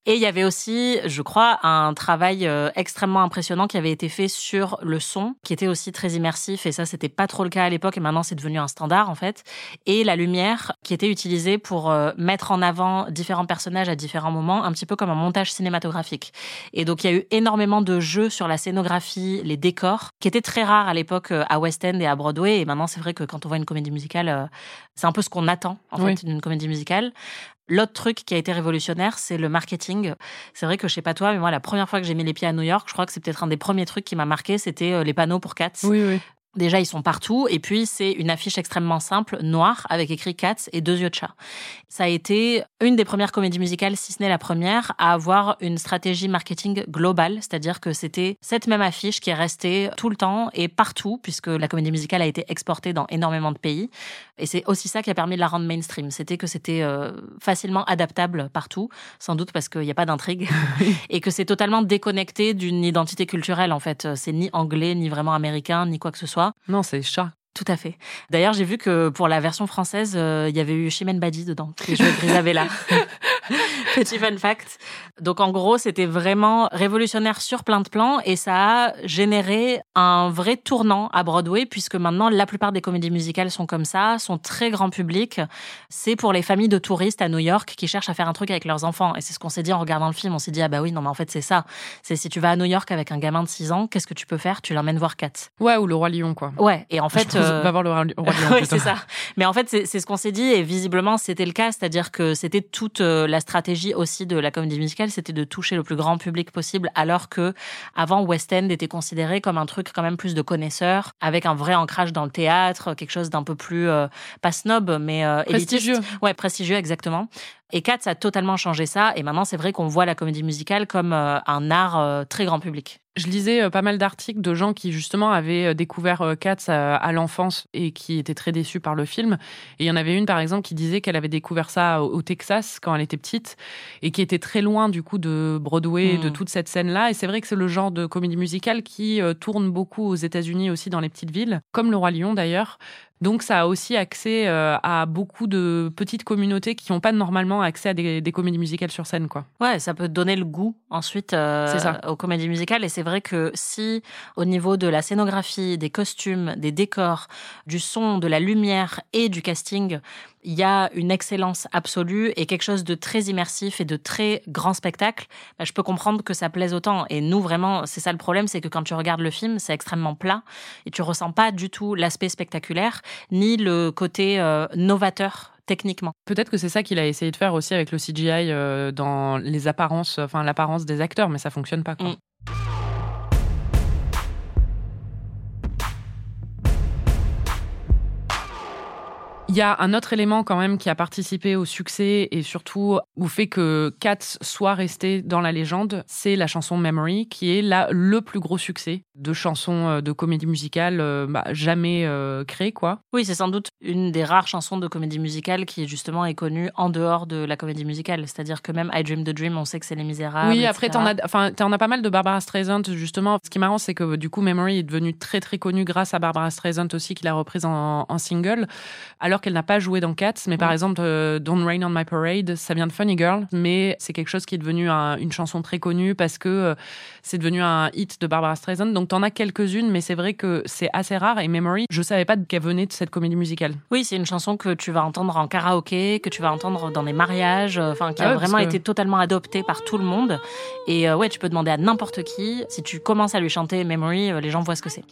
Et il y avait aussi, je crois, un travail euh, extrêmement impressionnant qui avait été fait sur le son, qui était aussi très immersif. Et ça, c'était pas trop le cas à l'époque. Et maintenant, c'est devenu un standard, en fait. Et la lumière, qui était utilisée pour euh, mettre en avant différents personnages à différents moments, un petit peu comme un montage cinématographique. Et donc, il y a eu énormément de jeux sur la scénographie, les décors, qui étaient très rares à l'époque euh, à West End et à Broadway. Et maintenant, c'est vrai que quand on voit une comédie musicale, c'est un peu ce qu'on attend, en fait, d'une comédie musicale. L'autre truc qui a été révolutionnaire, c'est le marketing. C'est vrai que je sais pas toi, mais moi, la première fois que j'ai mis les pieds à New York, je crois que c'est peut-être un des premiers trucs qui m'a marqué, c'était euh, les panneaux pour Cats. Oui, oui. Déjà, ils sont partout. Et puis, c'est une affiche extrêmement simple, noire, avec écrit Cats et deux yeux de chat. Ça a été une des premières comédies musicales, si ce n'est la première, à avoir une stratégie marketing globale. C'est-à-dire que c'était cette même affiche qui est restée tout le temps et partout, puisque la comédie musicale a été exportée dans énormément de pays. Et c'est aussi ça qui a permis de la rendre mainstream. C'était que c'était euh, facilement adaptable partout, sans doute parce qu'il n'y a pas d'intrigue. et que c'est totalement déconnecté d'une identité culturelle, en fait. C'est ni anglais, ni vraiment américain, ni quoi que ce soit. Non, c'est chat. Tout à fait. D'ailleurs, j'ai vu que pour la version française, euh, il y avait eu Chimène Badi dedans, qui jouait Grisabella. Petit fun fact. Donc en gros, c'était vraiment révolutionnaire sur plein de plans et ça a généré un vrai tournant à Broadway puisque maintenant la plupart des comédies musicales sont comme ça, sont très grand public. C'est pour les familles de touristes à New York qui cherchent à faire un truc avec leurs enfants et c'est ce qu'on s'est dit en regardant le film. On s'est dit ah bah oui non mais en fait c'est ça. C'est si tu vas à New York avec un gamin de 6 ans, qu'est-ce que tu peux faire? Tu l'emmènes voir Cats. Ouais ou le roi lion quoi. Ouais et en fait euh... va voir le roi lion. oui c'est ça. Mais en fait c'est ce qu'on s'est dit et visiblement c'était le cas, c'est-à-dire que c'était toute euh, la stratégie aussi de la comédie musicale, c'était de toucher le plus grand public possible, alors que avant West End était considéré comme un truc quand même plus de connaisseurs, avec un vrai ancrage dans le théâtre, quelque chose d'un peu plus euh, pas snob, mais euh, prestigieux. Ouais, prestigieux exactement. Et Katz a totalement changé ça. Et maintenant, c'est vrai qu'on voit la comédie musicale comme euh, un art euh, très grand public. Je lisais euh, pas mal d'articles de gens qui justement avaient découvert Katz à, l'enfance et qui étaient très déçus par le film. Et il y en avait une par exemple qui disait qu'elle avait découvert ça au Texas quand elle était petite et qui était très loin du coup de Broadway, de hmm. toute cette scène-là. Et c'est vrai que c'est le genre de comédie musicale qui tourne beaucoup aux États-Unis aussi dans les petites villes, comme Le Roi Lion d'ailleurs. Donc ça a aussi accès euh, à beaucoup de petites communautés qui n'ont pas normalement accès à des, comédies musicales sur scène. quoi. Ouais, ça peut donner le goût ensuite euh, aux comédies musicales. Et c'est vrai que si au niveau de la scénographie, des costumes, des décors, du son, de la lumière et du casting, il y a une excellence absolue et quelque chose de très immersif et de très grand spectacle, bah, je peux comprendre que ça plaise autant. Et nous, vraiment, c'est ça le problème, c'est que quand tu regardes le film, c'est extrêmement plat et tu ressens pas du tout l'aspect spectaculaire ni le côté euh, novateur techniquement. Peut-être que c'est ça qu'il a essayé de faire aussi avec le CGI euh, dans les apparences, enfin l'apparence des acteurs, mais ça fonctionne pas. Quoi. Mm. Il y a un autre élément quand même qui a participé au succès et surtout au fait que Cats soit resté dans la légende, c'est la chanson Memory qui est là le plus gros succès de chansons euh, de comédie musicale euh, bah, jamais euh, créée quoi. Oui, c'est sans doute une des rares chansons de comédie musicale qui justement est connue en dehors de la comédie musicale. C'est-à-dire que même I Dream the Dream, on sait que c'est Les Misérables. Oui, après t'en as, enfin t'en as pas mal de Barbara Streisand justement. Ce qui est marrant, c'est que du coup Memory est devenue très très connue grâce à Barbara Streisand aussi qui l'a reprise en, en single, alors qu'elle n'a pas joué dans Cats. Mais par Mm. exemple, euh, Don't Rain on My Parade, ça vient de Funny Girl, mais c'est quelque chose qui est devenu un- une chanson très connue parce que euh, c'est devenu un hit de Barbara Streisand. Donc t'en as quelques-unes, mais c'est vrai que c'est assez rare. Et Memory, je savais pas qu'elle venait de cette comédie musicale. Oui, c'est une chanson que tu vas entendre en karaoké, que tu vas entendre dans des mariages, euh, enfin qui Ah a ouais, parce vraiment que- été totalement adoptée par tout le monde. Et euh, ouais, tu peux demander à n'importe qui, si tu commences à lui chanter Memory, les gens voient ce que c'est.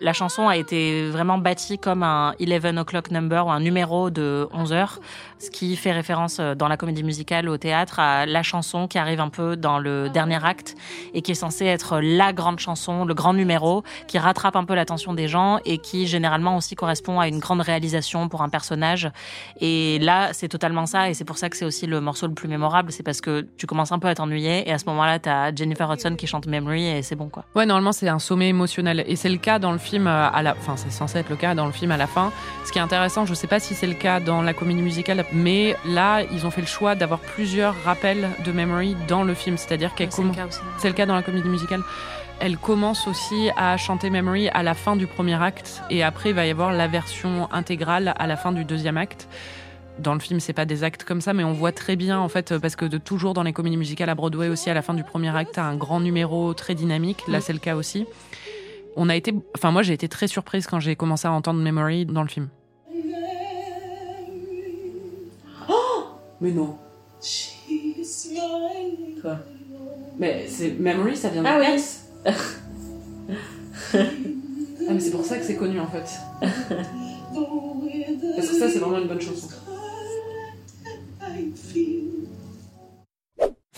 La chanson a été vraiment bâtie comme un 11 o'clock number ou un numéro de 11 heures, ce qui fait référence euh, dans la comédie musicale au théâtre à la chanson qui arrive un peu dans le dernier acte et qui est censée être la grande chanson, le grand numéro qui rattrape un peu l'attention des gens et qui généralement aussi correspond à une grande réalisation pour un personnage. Et là, c'est totalement ça et c'est pour ça que c'est aussi le morceau le plus mémorable, c'est parce que tu commences un peu à t'ennuyer et à ce moment-là, t'as Jennifer Hudson qui chante Memory et c'est bon quoi. Ouais, normalement, c'est un sommet émotionnel. Et c'est le cas dans le film euh, à la Enfin, c'est censé être le cas dans le film à la fin. Ce qui est intéressant, je sais pas si c'est le cas dans la comédie musicale, mais là, ils ont fait le choix d'avoir plusieurs rappels de Memory dans le film. C'est-à-dire qu'elle C'est le commence. cas aussi. C'est le cas dans la comédie musicale. Elle commence aussi à chanter Memory à la fin du premier acte. Et après, il va y avoir la version intégrale à la fin du deuxième acte. Dans le film, c'est pas des actes comme ça, mais on voit très bien, en fait, parce que de toujours dans les comédies musicales à Broadway aussi, à la fin du premier acte, t'as un grand numéro très dynamique. Là, Mm. c'est le cas aussi. On a été, enfin, moi, j'ai été très surprise quand j'ai commencé à entendre Memory dans le film. Mais non. Quoi? Mais c'est Memory, ça vient de Ah oui. Cats. Ah, mais c'est pour ça que c'est connu, en fait. Parce que ça, c'est vraiment une bonne chanson.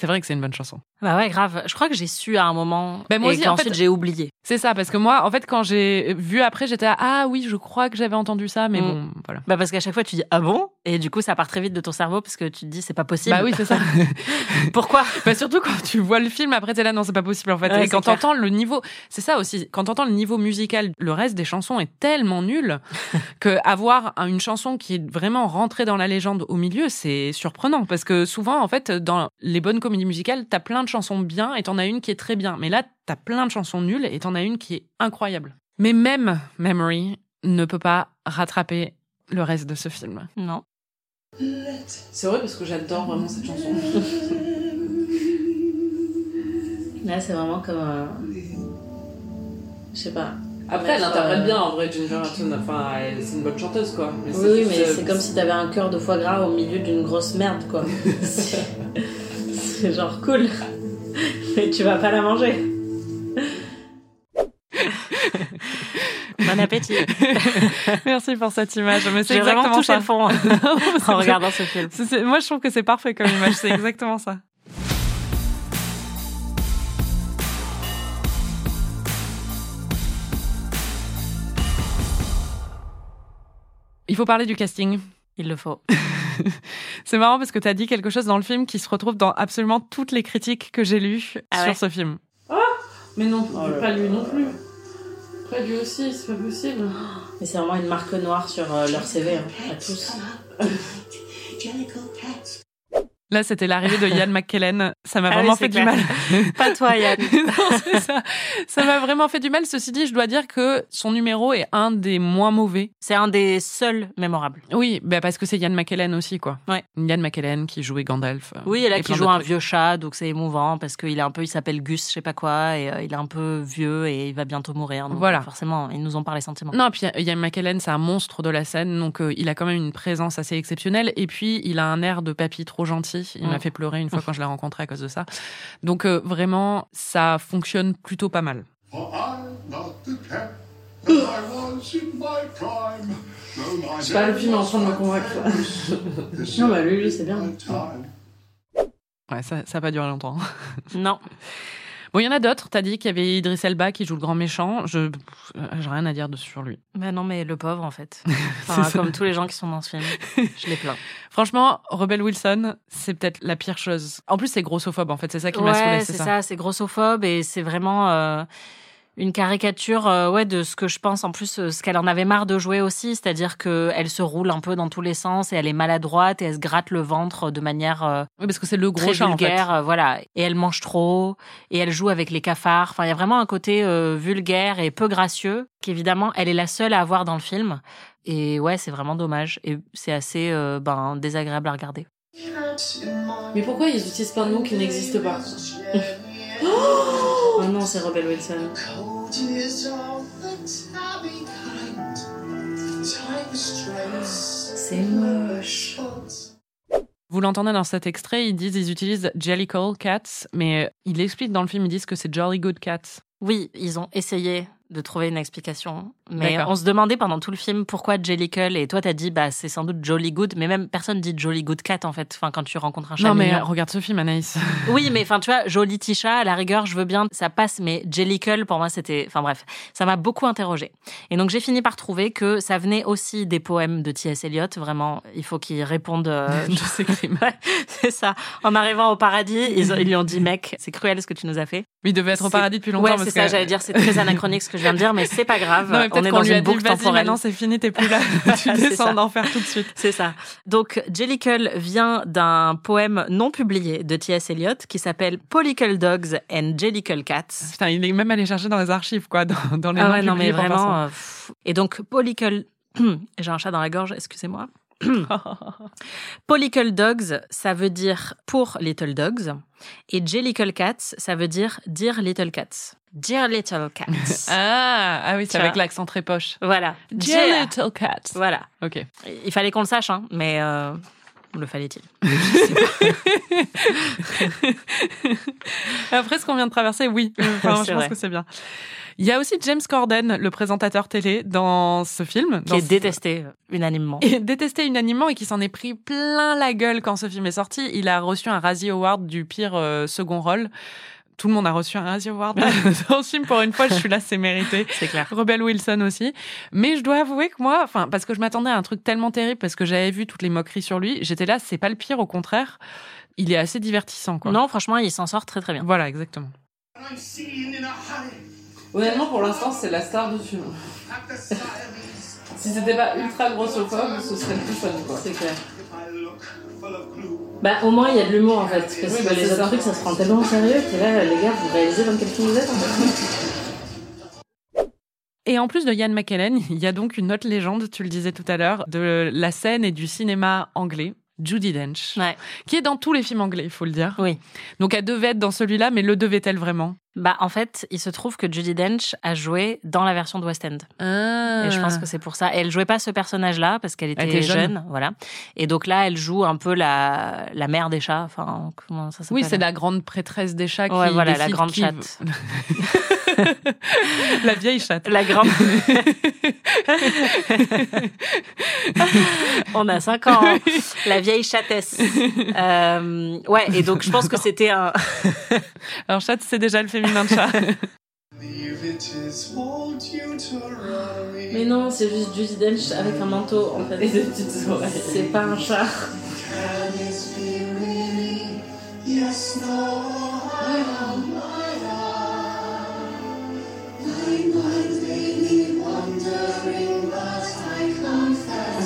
C'est vrai que c'est une bonne chanson. Bah ouais, grave. Je crois que j'ai su à un moment Ben, moi et aussi, en fait- j'ai oublié. C'est ça, parce que moi, en fait, quand j'ai vu après, j'étais là, ah oui, je crois que j'avais entendu ça, mais Mm. bon, voilà. Bah parce qu'à chaque fois tu dis ah bon? Et du coup ça part très vite de ton cerveau parce que tu te dis c'est pas possible. Bah oui, c'est ça. Pourquoi? Bah surtout quand tu vois le film, après t'es là, non, c'est pas possible en fait. Ouais, et quand t'entends le niveau, c'est ça aussi, quand t'entends le niveau musical, le reste des chansons est tellement nul que avoir un- une chanson qui est vraiment rentrée dans la légende au milieu, c'est surprenant parce que souvent, en fait, dans les bonnes comédies musicales, t'as plein de chansons bien et t'en as une qui est très bien. Mais là, t'as plein de chansons nulles et t'en as une qui est incroyable. Mais même Memory ne peut pas rattraper le reste de ce film. Non. C'est vrai parce que j'adore vraiment cette chanson. Là, c'est vraiment comme un. Je sais pas. Après, elle interprète bien en vrai, Ginger Hudson. Enfin, elle- c'est une bonne chanteuse quoi. Mais Oui, oui, mais c'est comme si t'avais un cœur de foie gras au milieu d'une grosse merde, quoi. C'est genre cool. Mais tu vas pas la manger. Bon appétit. Merci pour cette image. Mais c'est J'ai vraiment exactement touché ça. le fond en regardant ce film. C'est- c'est- Moi, je trouve que c'est parfait comme image. C'est exactement ça. Il faut parler du casting. Il le faut. C'est marrant parce que tu as dit quelque chose dans le film qui se retrouve dans absolument toutes les critiques que j'ai lues Ah sur ouais ce film. Mais non, Oh là pas là. lui non plus. Pas lui aussi, c'est pas possible. Mais c'est vraiment une marque noire sur euh, leur CV, hein, à tous. Là, c'était l'arrivée de Ian McKellen. Ça m'a Ah vraiment fait du mal. Pas toi, Yann. non, c'est ça. Ça m'a vraiment fait du mal. Ceci dit, je dois dire que son numéro est un des moins mauvais. C'est un des seuls mémorables. Oui, bah parce que c'est Ian McKellen aussi, quoi. Ouais. Ian McKellen qui jouait Gandalf. euh, Oui, et là qui joue un trucs. vieux chat, donc c'est émouvant parce qu'il est un peu, il s'appelle Gus, je sais pas quoi, et euh, il est un peu vieux et il va bientôt mourir. Donc Voilà. forcément, ils nous ont parlé sentiments. Non, puis Ian McKellen, c'est un monstre de la scène, donc euh, il a quand même une présence assez exceptionnelle. Et puis, il a un air de papy trop gentil. Il m'a fait pleurer une fois quand je l'ai rencontré à cause de ça. Donc, euh, vraiment, ça fonctionne plutôt pas mal. Sais pas, le film en train de me convaincre. Non, bah lui, lui, c'est bien. Ouais, ça, ça a pas duré longtemps. Non. Bon, il y en a d'autres. T'as dit qu'il y avait Idriss Elba qui joue le grand méchant. Je, euh, j'ai rien à dire dessus sur lui. Mais non, mais le pauvre, en fait. Enfin, comme tous les gens qui sont dans ce film. Je les plains. Franchement, Rebel Wilson, c'est peut-être la pire chose. En plus, c'est grossophobe, en fait. C'est ça qui m'a saoulé, Ouais, c'est c'est ça. ça, c'est grossophobe et c'est vraiment euh, une caricature euh, ouais, de ce que je pense en plus, euh, ce qu'elle en avait marre de jouer aussi, c'est-à-dire qu'elle se roule un peu dans tous les sens et elle est maladroite et elle se gratte le ventre de manière euh, Oui, parce que c'est le gros très chat, en fait. vulgaire, voilà. Et elle mange trop et elle joue avec les cafards. Enfin, il y a vraiment un côté euh, vulgaire et peu gracieux qu'évidemment elle est la seule à avoir dans le film. Et ouais, c'est vraiment dommage et c'est assez euh, ben, désagréable à regarder. Mais pourquoi ils utilisent plein de mots qui n'existent pas? non, c'est Rebel Wilson. C'est moche. Vous l'entendez dans cet extrait, ils disent, ils utilisent Jellicle Cats, mais ils l'expliquent dans le film, ils disent que c'est Jolly Good Cats. Oui, ils ont essayé de trouver une explication, mais on se demandait pendant tout le film pourquoi Jellicle et toi t'as dit bah c'est sans doute Jolly Good, mais même personne dit Jolly Good Cat en fait. Enfin quand tu rencontres un chat Non, mais mignon. regarde ce film, Anaïs. Oui, mais enfin, tu vois, Joli Tisha, à la rigueur, je veux bien, ça passe, mais Jellicle, pour moi, c'était. Enfin, bref, ça m'a beaucoup interrogé. Et donc, j'ai fini par trouver que ça venait aussi des poèmes de T.S. Eliot. Vraiment, il faut qu'ils répondent. euh, crimes. Ouais, c'est ça. En arrivant au paradis, ils, ils lui ont dit, mec, c'est cruel ce que tu nous as fait. Oui, il devait être au paradis depuis longtemps. Ouais, c'est ça, que- j'allais dire, c'est très anachronique ce que je viens de dire, mais c'est pas grave. Non, mais On est qu'on dans lui a une boucle temporelle. maintenant c'est fini, t'es plus là. tu descends d'enfer tout de suite. C'est ça. Donc, Jellicle vient d'un poème non publié de T.S. Eliot qui s'appelle Polycle Dogs and Jellicle Cats. Putain, il est même allé chercher dans les archives, quoi, dans, dans les Ah ouais, non, mais vraiment. euh. Et donc, Polycle. J'ai un chat dans la gorge, excusez-moi. Polycle Dogs, ça veut dire pour Little Dogs. Et Jellicle Cats, ça veut dire Dear Little Cats. Dear Little Cats. ah, ah oui, c'est avec l'accent très poche. voilà. Dear Dear. Little Cat. Voilà. Ok. Il fallait qu'on le sache, hein, mais euh, le fallait-il? Après ce qu'on vient de traverser, oui. Enfin, C'est je pense vrai. que c'est bien. Il y a aussi James Corden, le présentateur télé, dans ce film. Qui est ce- détesté euh, unanimement. Et détesté unanimement et qui s'en est pris plein la gueule quand ce film est sorti. Il a reçu un Razzie Award du pire euh, second rôle. Tout le monde a reçu un Razzie Award dans ce film. Pour une fois, je suis là, c'est mérité. C'est clair. Rebel Wilson aussi. Mais je dois avouer que moi, enfin, parce que je m'attendais à un truc tellement terrible, parce que j'avais vu toutes les moqueries sur lui, j'étais là, c'est pas le pire, au contraire. Il est assez divertissant, quoi. Non, franchement, il s'en sort très très bien. Voilà, exactement. Honnêtement, pour l'instant, c'est la star du film. Si c'était pas ultra grossophobe, ce serait plus fun, quoi. C'est clair. Bah, au moins, il y a de l'humour en fait. Parce que Oui, bah, les autres ça. trucs, ça se prend tellement au sérieux que là, les gars, vous réalisez dans quel film vous êtes en fait. Et en plus de Ian McKellen, il y a donc une autre légende, tu le disais tout à l'heure, de la scène et du cinéma anglais. Judy Dench, Ouais. qui est dans tous les films anglais, il faut le dire. Oui. Donc elle devait être dans celui-là, mais le devait-elle vraiment? Bah, en fait, il se trouve que Judy Dench a joué dans la version de West End. ah. Et je pense que c'est pour ça. Et elle jouait pas ce personnage-là parce qu'elle était, jeune. jeune. voilà. Et donc là, elle joue un peu la, la mère des chats. Enfin, comment ça s'appelle Oui, c'est la grande prêtresse des chats qui Ouais, voilà, la grande qui- chatte. la vieille chatte. La grande. On a 5 ans. hein. La vieille chattesse. Euh, ouais, et donc je pense que c'était un. Alors chatte, c'est déjà le féminin de chat. Mais non, c'est juste Judy Dench avec un manteau en fait. Et des petites oreilles. C'est pas un chat. Can this be really? Yes, no,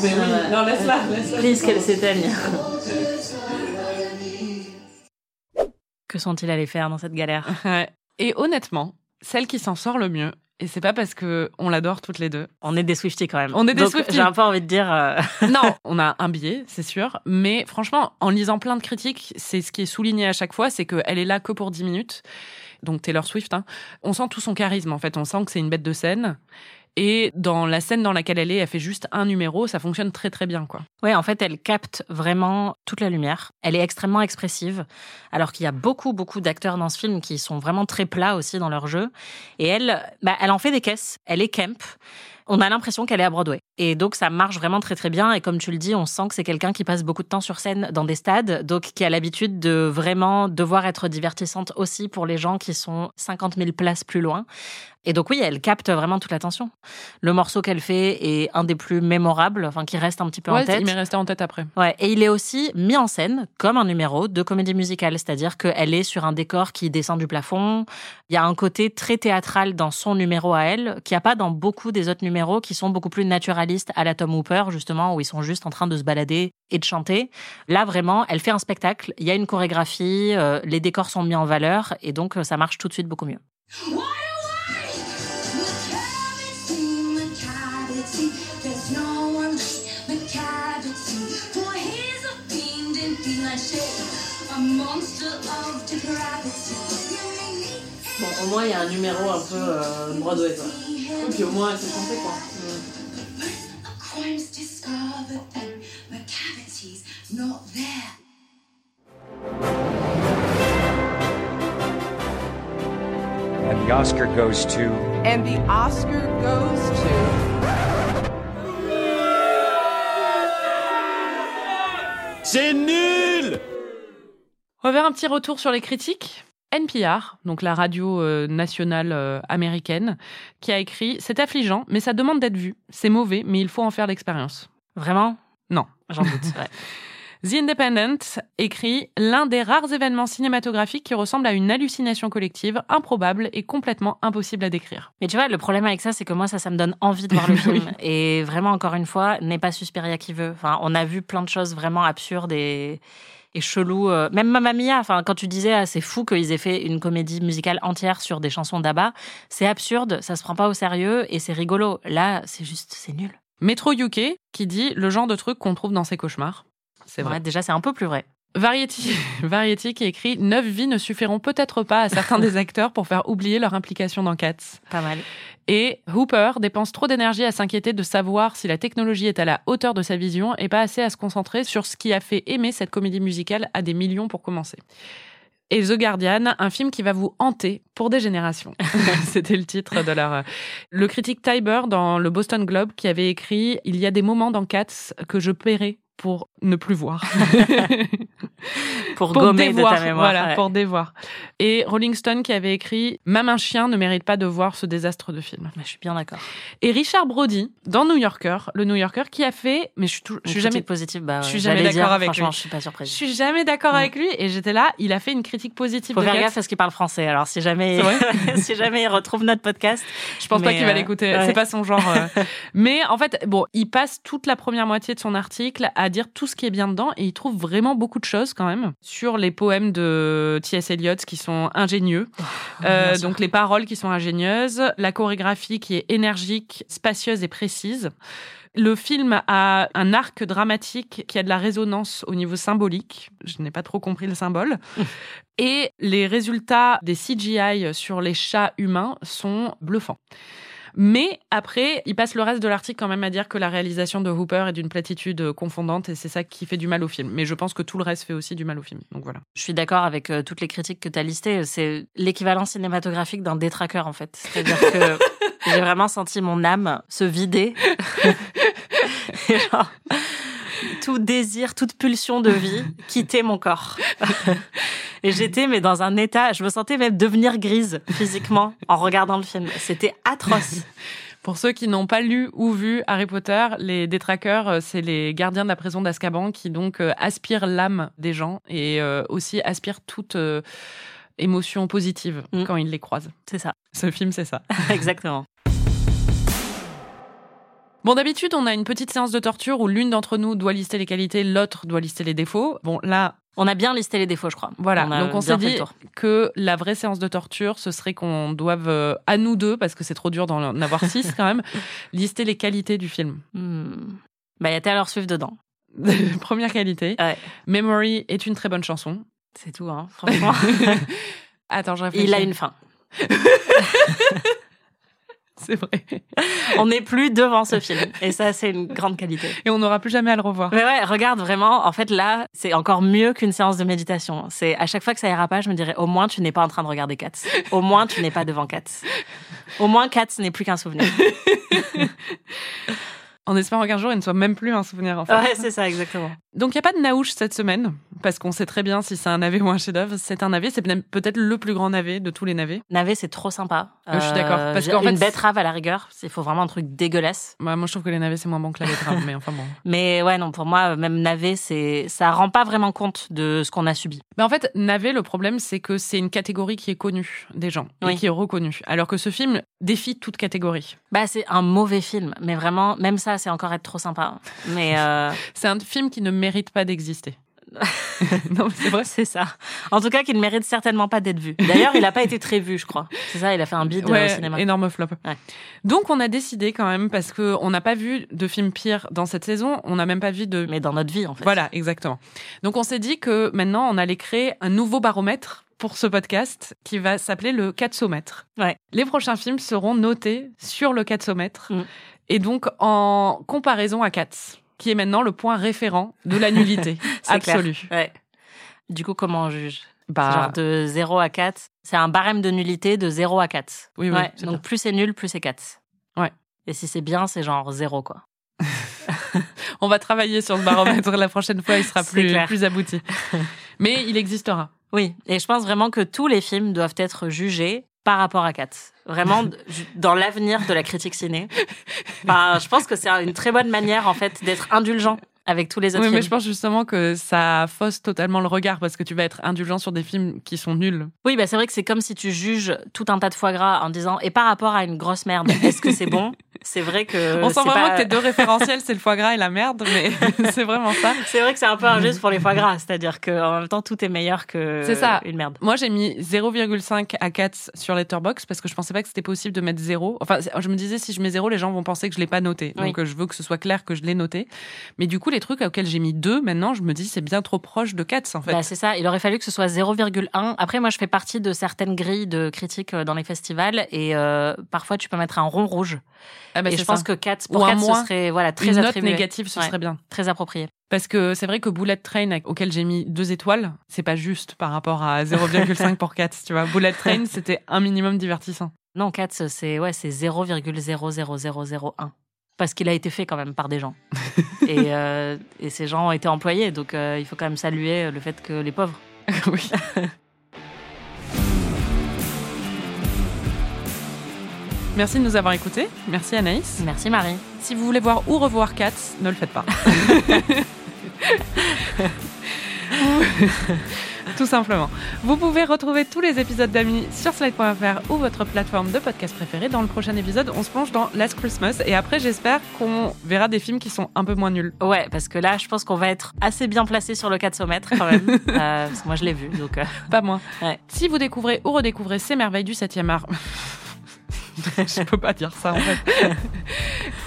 Mais oui, non, laisse-la, laisse-la. Please qu'elle s'éteigne. Que sont-ils allés faire dans cette galère? Et honnêtement, celle qui s'en sort le mieux, et c'est pas parce que on l'adore toutes les deux. On est des Swifties quand même. On est des Donc, Swifties. J'ai un peu envie de dire. euh, Non, on a un billet, c'est sûr. Mais franchement, en lisant plein de critiques, c'est ce qui est souligné à chaque fois, c'est qu'elle est là que pour 10 minutes. Donc Taylor Swift, hein. on sent tout son charisme en fait. On sent que c'est une bête de scène. Et dans la scène dans laquelle elle est, elle fait juste un numéro, ça fonctionne très très bien quoi. Ouais, en fait, elle capte vraiment toute la lumière. Elle est extrêmement expressive, alors qu'il y a beaucoup, beaucoup d'acteurs dans ce film qui sont vraiment très plats aussi dans leur jeu. Et elle, bah, elle en fait des caisses. Elle est camp, on a l'impression qu'elle est à Broadway. Et donc, ça marche vraiment très, très bien. Et comme tu le dis, on sent que c'est quelqu'un qui passe beaucoup de temps sur scène dans des stades, donc qui a l'habitude de vraiment devoir être divertissante aussi pour les gens qui sont 50 000 places plus loin. Et donc oui, elle capte vraiment toute l'attention. Le morceau qu'elle fait est un des plus mémorables, enfin qui reste un petit peu Ouais, en tête. il m'est resté en tête après. Ouais, et il est aussi mis en scène comme un numéro de comédie musicale, c'est-à-dire qu'elle est sur un décor qui descend du plafond. Il y a un côté très théâtral dans son numéro à elle, qu'il n'y a pas dans beaucoup des autres numéros qui sont beaucoup plus naturalistes à la Tom Hooper, justement, où ils sont juste en train de se balader et de chanter. Là, vraiment, elle fait un spectacle, il y a une chorégraphie, euh, les décors sont mis en valeur, et donc euh, ça marche tout de suite beaucoup mieux. Au moins, il y a un numéro un peu euh, Broadway, quoi. Et puis au moins, elle s'est chantée, quoi. There. And the Oscar goes to And the Oscar goes to. C'est nul On va faire un petit retour sur les critiques. NPR, donc la radio euh, nationale euh, américaine, qui a écrit C'est affligeant, mais ça demande d'être vu. C'est mauvais, mais il faut en faire l'expérience. Vraiment? Non. J'en doute. ouais. The Independent écrit L'un des rares événements cinématographiques qui ressemble à une hallucination collective, improbable et complètement impossible à décrire. Mais tu vois, le problème avec ça, c'est que moi, ça, ça me donne envie de voir le film. Et vraiment, encore une fois, n'est pas Suspiria qui veut. Enfin, on a vu plein de choses vraiment absurdes et, et cheloues. Euh, Même Mamma Mia, enfin, quand tu disais, ah, c'est fou qu'ils aient fait une comédie musicale entière sur des chansons d'Abba, c'est absurde, ça se prend pas au sérieux et c'est rigolo. Là, c'est juste, c'est nul. Metro UK qui dit le genre de truc qu'on trouve dans ses cauchemars. C'est vrai. Ouais, déjà, c'est un peu plus vrai. Variety, Variety qui écrit Neuf vies ne suffiront peut-être pas à certains des acteurs pour faire oublier leur implication dans Cats. Pas mal. Et Hooper dépense trop d'énergie à s'inquiéter de savoir si la technologie est à la hauteur de sa vision et pas assez à se concentrer sur ce qui a fait aimer cette comédie musicale à des millions pour commencer. Et The Guardian, un film qui va vous hanter pour des générations. C'était le titre de leur. Le critique Tiber dans le Boston Globe qui avait écrit Il y a des moments dans Cats que je paierai pour ne plus voir. Pour, gommer dévoir, de ta mémoire. Voilà, ouais. pour dévoir. Et Rolling Stone qui avait écrit Même un chien ne mérite pas de voir ce désastre de film. Je suis bien d'accord. Et Richard Brody, dans New Yorker, le New Yorker, qui a fait. Mais je suis, tout- je suis jamais. positive, bah, je suis jamais d'accord avec Franchement, lui. je suis pas surprise. Je suis jamais d'accord Ouais. avec lui. Et j'étais là, il a fait une critique positive Faut de faire gaffe parce qu'il parle français. Alors, si jamais, si jamais il retrouve notre podcast, Je pense pas qu'il va euh, l'écouter. ouais. C'est pas son genre. euh. Mais en fait, bon, il passe toute la première moitié de son article à dire tout ce qui est bien dedans et il trouve vraiment beaucoup de choses quand même sur les poèmes de T.S. Eliot qui sont ingénieux. Euh, bien sûr. donc les paroles qui sont ingénieuses, la chorégraphie qui est énergique, spacieuse et précise. Le film a un arc dramatique qui a de la résonance au niveau symbolique. Je n'ai pas trop compris le symbole. Et les résultats des CGI sur les chats humains sont bluffants. Mais après, il passe le reste de l'article quand même à dire que la réalisation de Hooper est d'une platitude confondante et c'est ça qui fait du mal au film. Mais je pense que tout le reste fait aussi du mal au film. Donc voilà. je suis d'accord avec euh, toutes les critiques que tu as listées. C'est l'équivalent cinématographique d'un détraqueur, en fait. C'est-à-dire que j'ai vraiment senti mon âme se vider. Genre, tout désir, toute pulsion de vie quitter mon corps. Et j'étais mais dans un état, je me sentais même devenir grise physiquement en regardant le film. C'était atroce. Pour ceux qui n'ont pas lu ou vu Harry Potter, les détraqueurs, euh, c'est les gardiens de la prison d'Azkaban qui donc euh, aspirent l'âme des gens et euh, aussi aspirent toute émotion positive Mm. quand ils les croisent. C'est ça, Ce film, c'est ça. exactement. Bon, d'habitude, on a une petite séance de torture où l'une d'entre nous doit lister les qualités, l'autre doit lister les défauts. Bon, là, On a bien listé les défauts, je crois. Voilà, On donc on s'est dit que la vraie séance de torture, ce serait qu'on doive, euh, à nous deux, parce que c'est trop dur d'en avoir six quand même, lister les qualités du film. Hmm. Bah, il y a Taylor Swift dedans. Première qualité, Ouais. Memory est une très bonne chanson. C'est tout, hein, franchement. Attends, je réfléchis. Il a une fin. C'est vrai. On n'est plus devant ce film. Et ça, c'est une grande qualité. Et on n'aura plus jamais à le revoir. Mais ouais, regarde vraiment. En fait, là, c'est encore mieux qu'une séance de méditation. C'est à chaque fois que ça ira pas, je me dirais au moins tu n'es pas en train de regarder Cats. Au moins tu n'es pas devant Cats. Au moins Cats n'est plus qu'un souvenir. En espérant qu'un jour, il ne soit même plus un souvenir, en fait. Ouais, c'est ça, exactement. Donc, il n'y a pas de naouche cette semaine, parce qu'on sait très bien si c'est un navet ou un chef-d'œuvre. C'est un navet, c'est peut-être le plus grand navet de tous les navets. Navet, c'est trop sympa. Euh, je suis d'accord, parce qu'en fait, une betterave à la rigueur, il faut vraiment un truc dégueulasse. Bah, moi, je trouve que les navets, c'est moins bon que la betterave, mais enfin bon. Mais ouais, non, pour moi, même navet, c'est ça rend pas vraiment compte de ce qu'on a subi. Mais en fait, navet, le problème, c'est que c'est une catégorie qui est connue des gens et qui est reconnue. Alors que ce film défie toute catégorie. Bah, c'est un mauvais film, mais vraiment, même ça, c'est encore être trop sympa. Mais euh, C'est un film qui ne mérite pas d'exister. non, c'est vrai. c'est ça. En tout cas, qu'il ne mérite certainement pas d'être vu. D'ailleurs, il n'a pas été très vu, je crois. C'est ça, il a fait un bide euh, Ouais, au cinéma. énorme flop. Ouais. Donc, on a décidé quand même, parce que on n'a pas vu de film pire dans cette saison, on n'a même pas vu de Mais dans notre vie, en fait. Voilà, exactement. Donc on s'est dit que maintenant on allait créer un nouveau baromètre pour ce podcast qui va s'appeler le Katsomètre. Ouais. Les prochains films seront notés sur le Katsomètre Mm. et donc en comparaison à Cats, qui est maintenant le point référent de la nullité absolue. Ouais. Du coup, comment on juge? Bah, Genre de 0 à 4. C'est un barème de nullité de 0 à 4. Oui, oui, Ouais, c'est donc plus c'est nul, plus c'est 4. Ouais. Et si c'est bien, c'est genre 0, quoi. on va travailler sur ce baromètre la prochaine fois, il sera plus, clair. plus abouti. Mais il existera. Oui, et je pense vraiment que tous les films doivent être jugés par rapport à 4. Vraiment, dans l'avenir de la critique ciné. Bah, je pense que c'est une très bonne manière, en fait, d'être indulgent avec tous les autres Oui, films. mais je pense justement que ça fausse totalement le regard parce que tu vas être indulgent sur des films qui sont nuls. Oui, bah c'est vrai que c'est comme si tu juges tout un tas de foie gras en disant et par rapport à une grosse merde, est-ce que c'est bon? C'est vrai que On sent vraiment pas- que tes deux référentiels, c'est le foie gras et la merde, mais c'est vraiment ça. C'est vrai que c'est un peu injuste pour les foie gras, c'est-à-dire qu'en même temps tout est meilleur que C'est ça. une merde. Moi, j'ai mis 0,5 à 4 sur Letterboxd parce que je pensais pas que c'était possible de mettre 0. Enfin, je me disais, si je mets 0, les gens vont penser que je l'ai pas noté. Donc, je veux que ce soit clair que je l'ai noté. Mais du coup, les trucs auxquels j'ai mis 2, maintenant, je me dis, c'est bien trop proche de 4, en fait. Bah, c'est ça, il aurait fallu que ce soit 0,1. Après, moi, je fais partie de certaines grilles de critiques euh, dans les festivals et euh, parfois tu peux mettre un rond rouge. Ah, bah, et je pense ça. que 4, Ou pour un 4, moins. ce serait voilà, très Une note négative, ce Ouais. serait bien. très approprié. Parce que c'est vrai que Bullet Train, auquel j'ai mis 2 étoiles, c'est pas juste par rapport à 0,5 pour 4, tu vois. Bullet Train, c'était un minimum divertissant. Non, 4, c'est ouais, c'est 0,00001. Parce qu'il a été fait quand même par des gens. et, euh, et ces gens ont été employés, donc euh, il faut quand même saluer le fait que les pauvres. oui. Merci de nous avoir écoutés. Merci Anaïs. Merci Marie. Si vous voulez voir ou revoir Cats, ne le faites pas. Tout simplement. Vous pouvez retrouver tous les épisodes d'Amis sur slide.fr ou votre plateforme de podcast préférée. Dans le prochain épisode, on se plonge dans Last Christmas et après, j'espère qu'on verra des films qui sont un peu moins nuls. Ouais, parce que là, je pense qu'on va être assez bien placé sur le 400 mètres quand même. Euh, parce que moi, je l'ai vu, donc. euh, Pas moins. Ouais. Si vous découvrez ou redécouvrez ces merveilles du 7e art. Je peux pas dire ça en fait.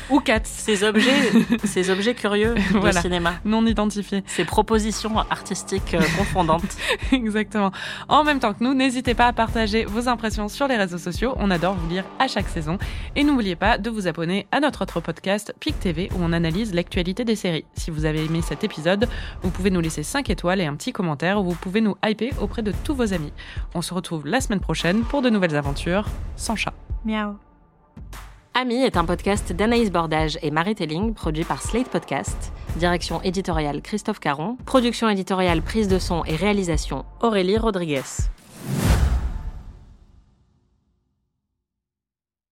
ou Cats, ces objets, ces objets curieux de Voilà. cinéma, non identifiés. ces propositions artistiques euh, confondantes. Exactement. En même temps que nous, n'hésitez pas à partager vos impressions sur les réseaux sociaux. On adore vous lire à chaque saison. Et n'oubliez pas de vous abonner à notre autre podcast, PIC TV, où on analyse l'actualité des séries. Si vous avez aimé cet épisode, vous pouvez nous laisser 5 étoiles et un petit commentaire, ou vous pouvez nous hyper auprès de tous vos amis. On se retrouve la semaine prochaine pour de nouvelles aventures sans chat. Miaou. Ami est un podcast d'Anaïs Bordage et Marie Telling, produit par Slate Podcast. Direction éditoriale Christophe Caron. Production éditoriale, prise de son et réalisation Aurélie Rodriguez.